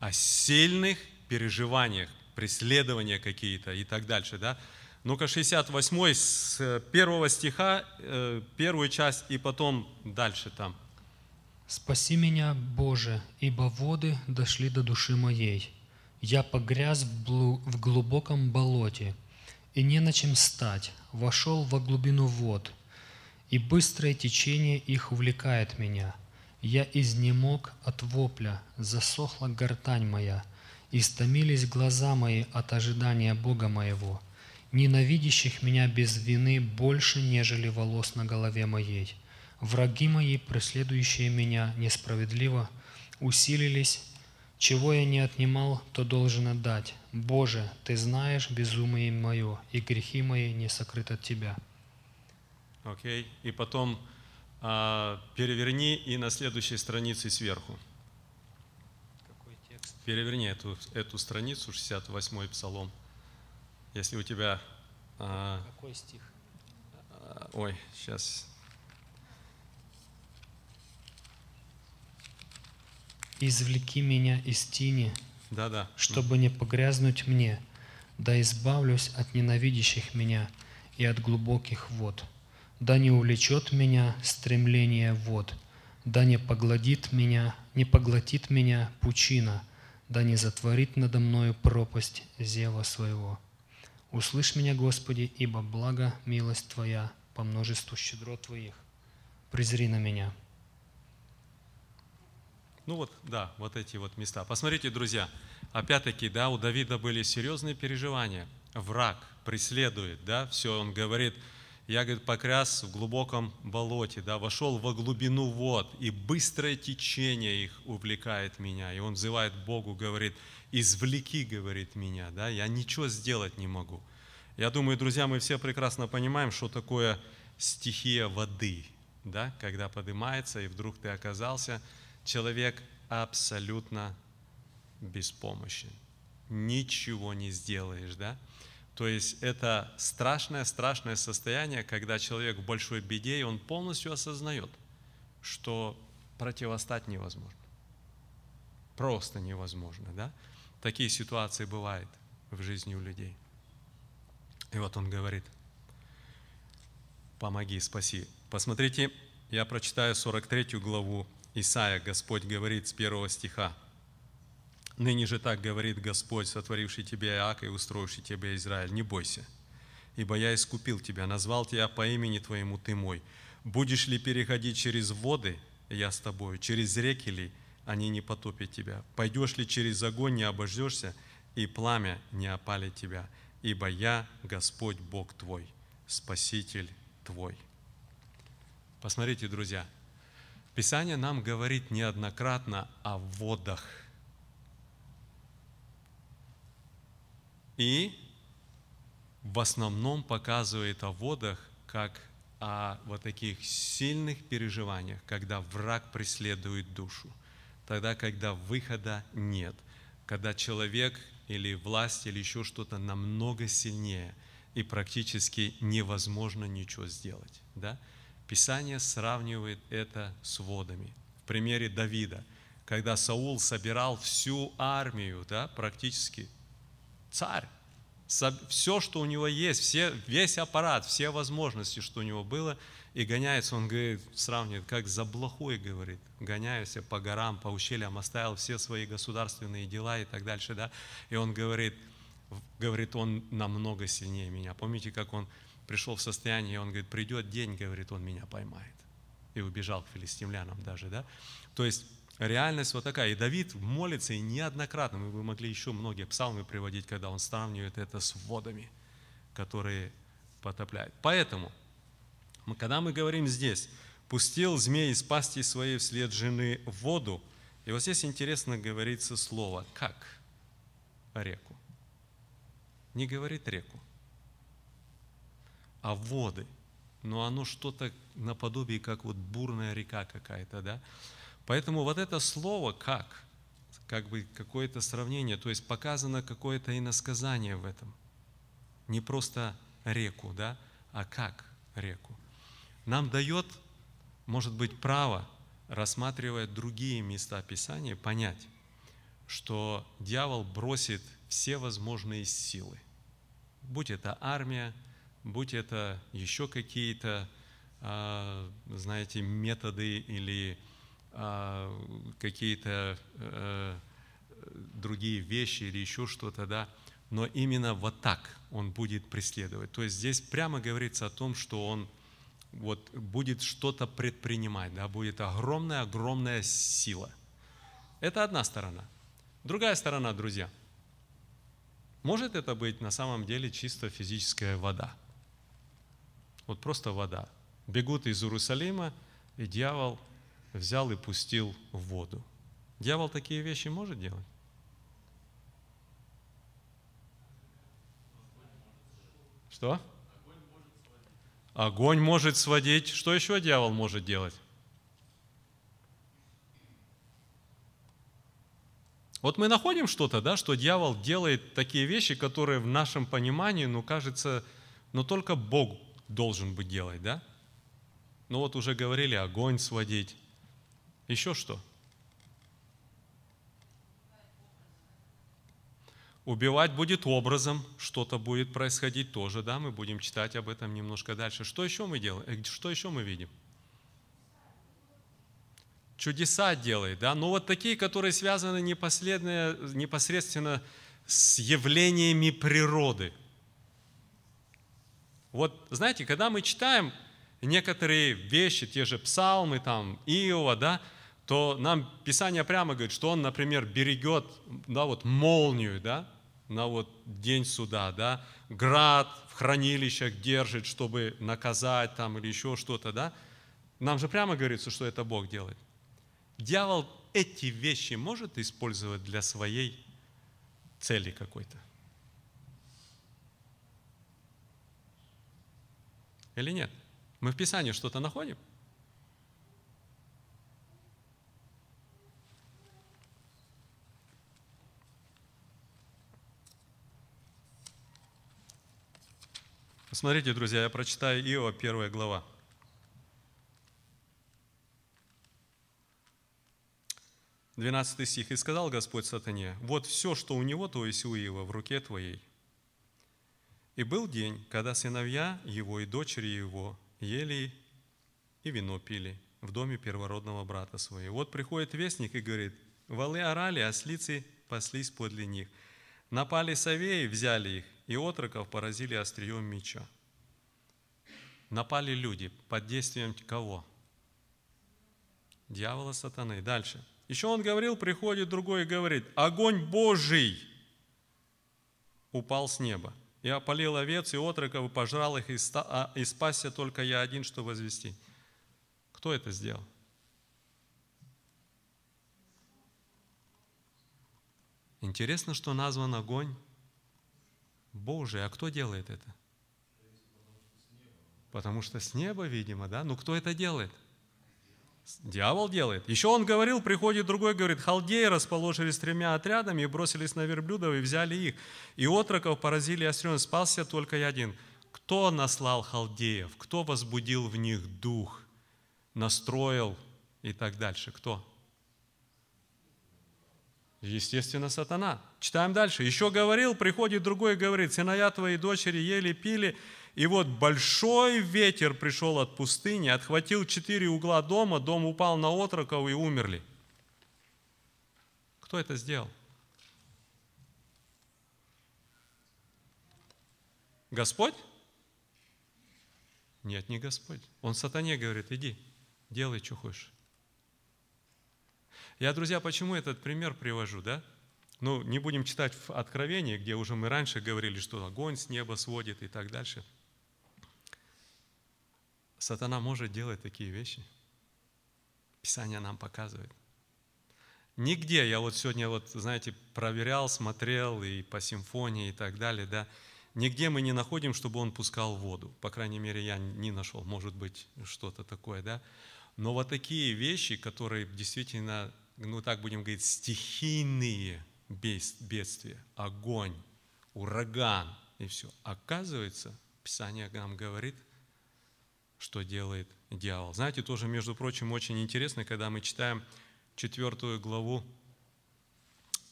Speaker 1: О сильных переживаниях, преследования какие-то и так дальше, да? Ну-ка, 68 с э, первого стиха, э, первую часть, и потом дальше там.
Speaker 2: Спаси меня, Боже, ибо воды дошли до души моей. Я погряз в, глубоком болоте, и не на чем стать, вошел во глубину вод, и быстрое течение их увлекает меня. Я изнемог от вопля, засохла гортань моя, истомились глаза мои от ожидания Бога моего, ненавидящих меня без вины больше, нежели волос на голове моей. Враги мои, преследующие меня несправедливо, усилились Чего я не отнимал, то должен отдать. Боже, Ты знаешь безумие мое, и грехи мои не сокрыты от Тебя.
Speaker 1: Окей. И потом а, переверни и на следующей странице сверху.
Speaker 2: Какой текст?
Speaker 1: Переверни эту, эту страницу, 68-й псалом. Если у тебя... а,
Speaker 2: Какой стих?
Speaker 1: а, ой, сейчас.
Speaker 2: «Извлеки меня из тени,
Speaker 1: Да-да.
Speaker 2: чтобы не погрязнуть мне, да избавлюсь от ненавидящих меня и от глубоких вод. Да не увлечет меня стремление вод, да не поглотит меня, не поглотит меня пучина, да не затворит надо мною пропасть зева своего. Услышь меня, Господи, ибо благо милость Твоя по множеству щедрот Твоих. Презри на меня».
Speaker 1: Ну вот, да, вот эти вот места. Посмотрите, друзья, опять-таки, да, у Давида были серьезные переживания. Враг преследует, да, все, он говорит, я, говорит, покряс в глубоком болоте, да, вошел во глубину вод, и быстрое течение их увлекает меня. И он взывает Богу, говорит, извлеки, говорит, меня, да, я ничего сделать не могу. Я думаю, друзья, мы все прекрасно понимаем, что такое стихия воды, да, когда поднимается, и вдруг ты оказался, человек абсолютно беспомощен. Ничего не сделаешь, да? То есть это страшное-страшное состояние, когда человек в большой беде, и он полностью осознает, что противостать невозможно. Просто невозможно, да? Такие ситуации бывают в жизни у людей. И вот он говорит, помоги, спаси. Посмотрите, я прочитаю 43 главу Исаия, Господь говорит с первого стиха. «Ныне же так говорит Господь, сотворивший тебя Иак и устроивший тебя Израиль, не бойся, ибо я искупил тебя, назвал тебя по имени твоему, ты мой. Будешь ли переходить через воды, я с тобою, через реки ли, они не потопят тебя. Пойдешь ли через огонь, не обождешься, и пламя не опалит тебя, ибо я Господь Бог твой, Спаситель твой». Посмотрите, друзья, Писание нам говорит неоднократно о водах. И в основном показывает о водах как о вот таких сильных переживаниях, когда враг преследует душу, тогда, когда выхода нет, когда человек или власть или еще что-то намного сильнее, и практически невозможно ничего сделать. Да? Писание сравнивает это с водами. В примере Давида, когда Саул собирал всю армию, да, практически царь, все, что у него есть, все, весь аппарат, все возможности, что у него было, и гоняется, он говорит, сравнивает, как за блохой, говорит, гоняюсь по горам, по ущельям, оставил все свои государственные дела и так дальше, да, и он говорит, говорит, он намного сильнее меня. Помните, как он пришел в состояние, он говорит, придет день, говорит, он меня поймает. И убежал к филистимлянам даже, да. То есть реальность вот такая. И Давид молится, и неоднократно, мы бы могли еще многие псалмы приводить, когда он сравнивает это с водами, которые потопляют. Поэтому, когда мы говорим здесь, пустил змей из пасти своей вслед жены в воду, и вот здесь интересно говорится слово «как» реку. Не говорит реку, а воды. Но оно что-то наподобие, как вот бурная река какая-то, да? Поэтому вот это слово «как», как бы какое-то сравнение, то есть показано какое-то иносказание в этом. Не просто реку, да, а как реку. Нам дает, может быть, право, рассматривая другие места Писания, понять, что дьявол бросит все возможные силы. Будь это армия, будь это еще какие-то, а, знаете, методы или какие-то э, другие вещи или еще что-то, да, но именно вот так он будет преследовать. То есть здесь прямо говорится о том, что он вот будет что-то предпринимать, да, будет огромная-огромная сила. Это одна сторона. Другая сторона, друзья, может это быть на самом деле чисто физическая вода. Вот просто вода. Бегут из Иерусалима, и дьявол взял и пустил в воду. Дьявол такие вещи может делать? Что? Огонь может сводить. Что еще дьявол может делать? Вот мы находим что-то, да, что дьявол делает такие вещи, которые в нашем понимании, ну, кажется, ну, только Бог должен бы делать, да? Ну, вот уже говорили, огонь сводить. Еще что? Убивать будет образом, что-то будет происходить тоже, да, мы будем читать об этом немножко дальше. Что еще мы делаем? Э, что еще мы видим? Чудеса делает, да, но вот такие, которые связаны непосредственно с явлениями природы. Вот, знаете, когда мы читаем некоторые вещи, те же псалмы, там, Иова, да, то нам Писание прямо говорит, что он, например, берегет да, вот молнию, да, на вот день суда, да, град в хранилищах держит, чтобы наказать там или еще что-то, да. Нам же прямо говорится, что это Бог делает. Дьявол эти вещи может использовать для своей цели какой-то. Или нет? Мы в Писании что-то находим? Смотрите, друзья, я прочитаю Иова, первая глава. Двенадцатый стих. «И сказал Господь сатане, вот все, что у него, то есть у Иова, в руке твоей. И был день, когда сыновья его и дочери его ели и вино пили в доме первородного брата своего. Вот приходит вестник и говорит, валы орали, а ослицы паслись подле них. Напали совеи, взяли их, и отроков поразили острием меча. Напали люди под действием кого? Дьявола сатаны. Дальше. Еще он говорил, приходит другой и говорит, огонь Божий упал с неба. И опалил овец и отроков, и пожрал их, и, а, спасся только я один, что возвести. Кто это сделал? Интересно, что назван огонь Божий. А кто делает это? Потому что с неба, видимо, да? Ну кто это делает? Дьявол делает. Еще он говорил, приходит другой, говорит, халдеи расположились тремя отрядами и бросились на верблюдов и взяли их. И отроков поразили острен, спался только я один. Кто наслал халдеев? Кто возбудил в них дух? Настроил и так дальше? Кто? Естественно, сатана. Читаем дальше. Еще говорил, приходит другой и говорит, сыновья твои дочери ели, пили, и вот большой ветер пришел от пустыни, отхватил четыре угла дома, дом упал на отроков и умерли. Кто это сделал? Господь? Нет, не Господь. Он сатане говорит, иди, делай, что хочешь. Я, друзья, почему этот пример привожу, да? Ну, не будем читать в Откровении, где уже мы раньше говорили, что огонь с неба сводит и так дальше. Сатана может делать такие вещи. Писание нам показывает. Нигде, я вот сегодня, вот, знаете, проверял, смотрел и по симфонии и так далее, да, нигде мы не находим, чтобы он пускал воду. По крайней мере, я не нашел, может быть, что-то такое, да. Но вот такие вещи, которые действительно ну так будем говорить, стихийные бедствия, огонь, ураган и все. Оказывается, Писание нам говорит, что делает дьявол. Знаете, тоже, между прочим, очень интересно, когда мы читаем четвертую главу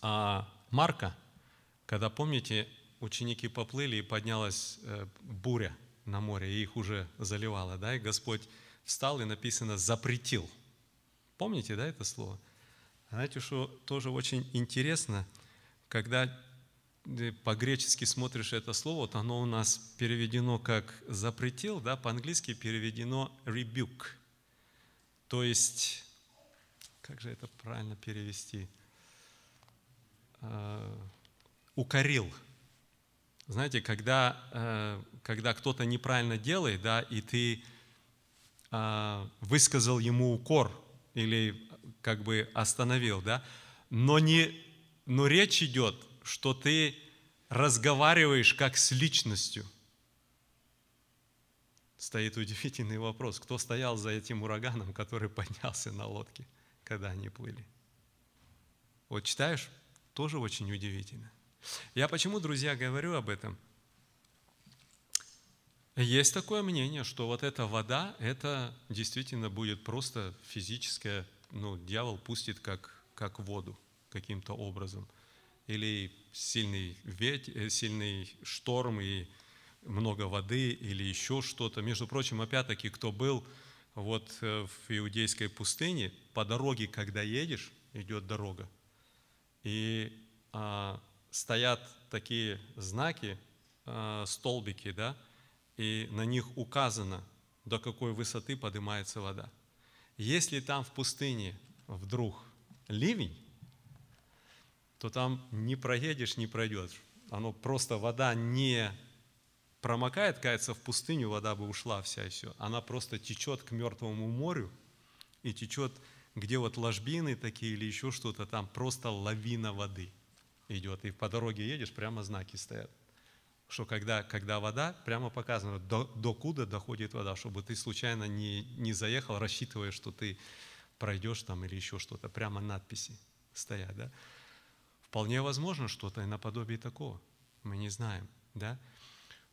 Speaker 1: а, Марка, когда, помните, ученики поплыли и поднялась э, буря на море, и их уже заливало, да, и Господь встал и написано «запретил». Помните, да, это слово? Знаете, что тоже очень интересно, когда по-гречески смотришь это слово, то оно у нас переведено как «запретил», да, по-английски переведено «rebuke». То есть, как же это правильно перевести? Uh, укорил. Знаете, когда, uh, когда кто-то неправильно делает, да, и ты uh, высказал ему укор или как бы остановил, да? Но, не, но речь идет, что ты разговариваешь как с личностью. Стоит удивительный вопрос, кто стоял за этим ураганом, который поднялся на лодке, когда они плыли? Вот читаешь, тоже очень удивительно. Я почему, друзья, говорю об этом? Есть такое мнение, что вот эта вода, это действительно будет просто физическое, ну, дьявол пустит как, как воду каким-то образом. Или сильный, ветер, сильный шторм и много воды, или еще что-то. Между прочим, опять-таки, кто был вот э, в иудейской пустыне, по дороге, когда едешь, идет дорога, и а, стоят такие знаки, а, столбики, да, и на них указано, до какой высоты поднимается вода. Если там в пустыне вдруг ливень, то там не проедешь, не пройдешь. Оно просто, вода не промокает, кается в пустыню, вода бы ушла вся все. Она просто течет к мертвому морю и течет, где вот ложбины такие или еще что-то, там просто лавина воды идет. И по дороге едешь, прямо знаки стоят что когда, когда вода, прямо показано, до, до куда доходит вода, чтобы ты случайно не, не заехал, рассчитывая, что ты пройдешь там или еще что-то. Прямо надписи стоят, да? Вполне возможно что-то наподобие такого. Мы не знаем, да?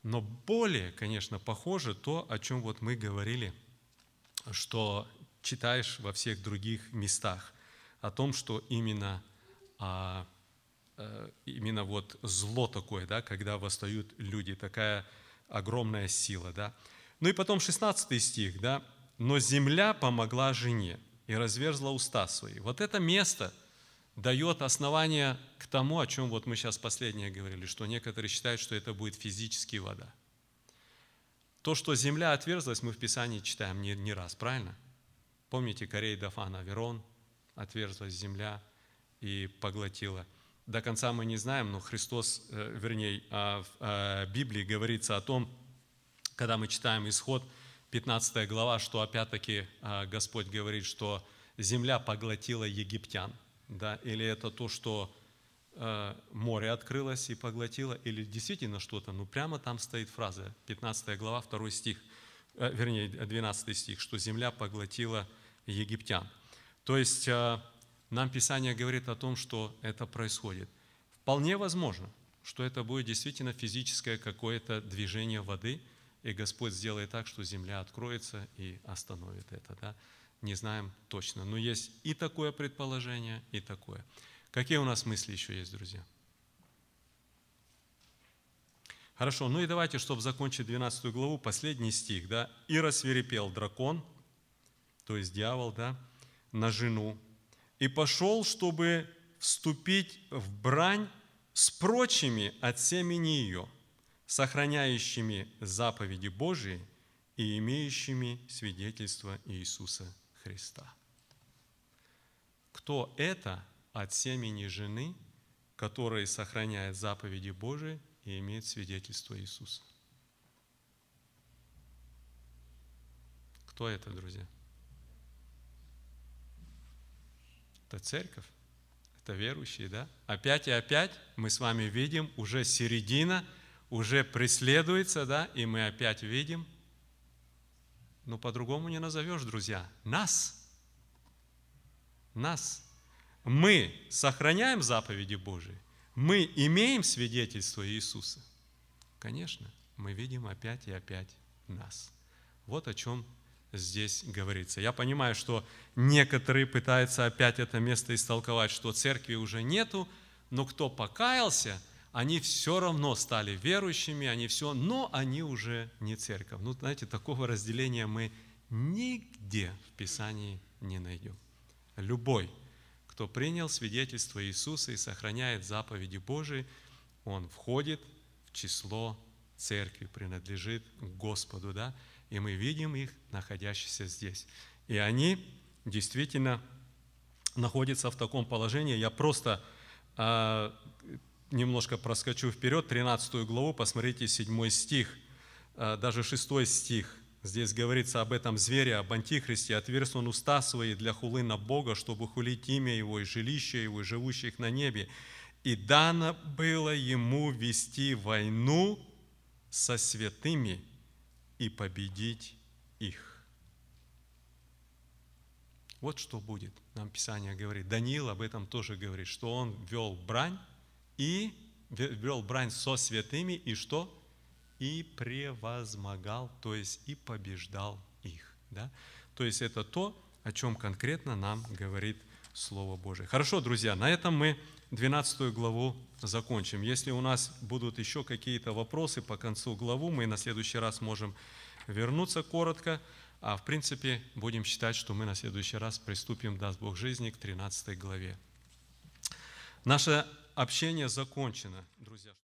Speaker 1: Но более, конечно, похоже то, о чем вот мы говорили, что читаешь во всех других местах, о том, что именно а, именно вот зло такое, да, когда восстают люди, такая огромная сила, да. Ну и потом 16 стих, да, «Но земля помогла жене и разверзла уста свои». Вот это место дает основание к тому, о чем вот мы сейчас последнее говорили, что некоторые считают, что это будет физически вода. То, что земля отверзлась, мы в Писании читаем не, не раз, правильно? Помните Корей, Дафан, Аверон, отверзлась земля и поглотила – до конца мы не знаем, но Христос, э, вернее, а, в а, Библии говорится о том, когда мы читаем исход, 15 глава, что опять-таки а, Господь говорит, что земля поглотила египтян. Да? Или это то, что море открылось и поглотило, или действительно что-то, ну прямо там стоит фраза, 15 глава, 2 стих, э, вернее, 12 стих, что земля поглотила египтян. То есть нам Писание говорит о том, что это происходит. Вполне возможно, что это будет действительно физическое какое-то движение воды, и Господь сделает так, что земля откроется и остановит это. Да? Не знаем точно. Но есть и такое предположение, и такое. Какие у нас мысли еще есть, друзья? Хорошо, ну и давайте, чтобы закончить 12 главу, последний стих, да, «И рассверепел дракон, то есть дьявол, да, на жену, и пошел, чтобы вступить в брань с прочими от семени ее, сохраняющими заповеди Божии и имеющими свидетельство Иисуса Христа. Кто это от семени жены, который сохраняет заповеди Божии и имеет свидетельство Иисуса? Кто это, друзья? Это церковь, это верующие, да? Опять и опять мы с вами видим, уже середина, уже преследуется, да, и мы опять видим, ну по-другому не назовешь, друзья, нас, нас. Мы сохраняем заповеди Божии, мы имеем свидетельство Иисуса. Конечно, мы видим опять и опять нас. Вот о чем здесь говорится. Я понимаю, что некоторые пытаются опять это место истолковать, что церкви уже нету, но кто покаялся, они все равно стали верующими, они все, но они уже не церковь. Ну, знаете, такого разделения мы нигде в Писании не найдем. Любой, кто принял свидетельство Иисуса и сохраняет заповеди Божии, он входит в число церкви, принадлежит Господу, да? И мы видим их, находящихся здесь. И они действительно находятся в таком положении. Я просто э, немножко проскочу вперед, 13 главу, посмотрите 7 стих, э, даже 6 стих Здесь говорится об этом звере, об антихристе. Отверз он уста свои для хулы на Бога, чтобы хулить имя Его и жилище Его, и живущих на небе. И дано было ему вести войну со святыми и победить их. Вот что будет, нам Писание говорит. Даниил об этом тоже говорит, что он вел брань и вел брань со святыми и что? И превозмогал, то есть и побеждал их. Да? То есть это то, о чем конкретно нам говорит Слово Божие. Хорошо, друзья, на этом мы 12 главу закончим. Если у нас будут еще какие-то вопросы по концу главу, мы на следующий раз можем вернуться коротко. А в принципе будем считать, что мы на следующий раз приступим, даст Бог жизни, к 13 главе. Наше общение закончено, друзья.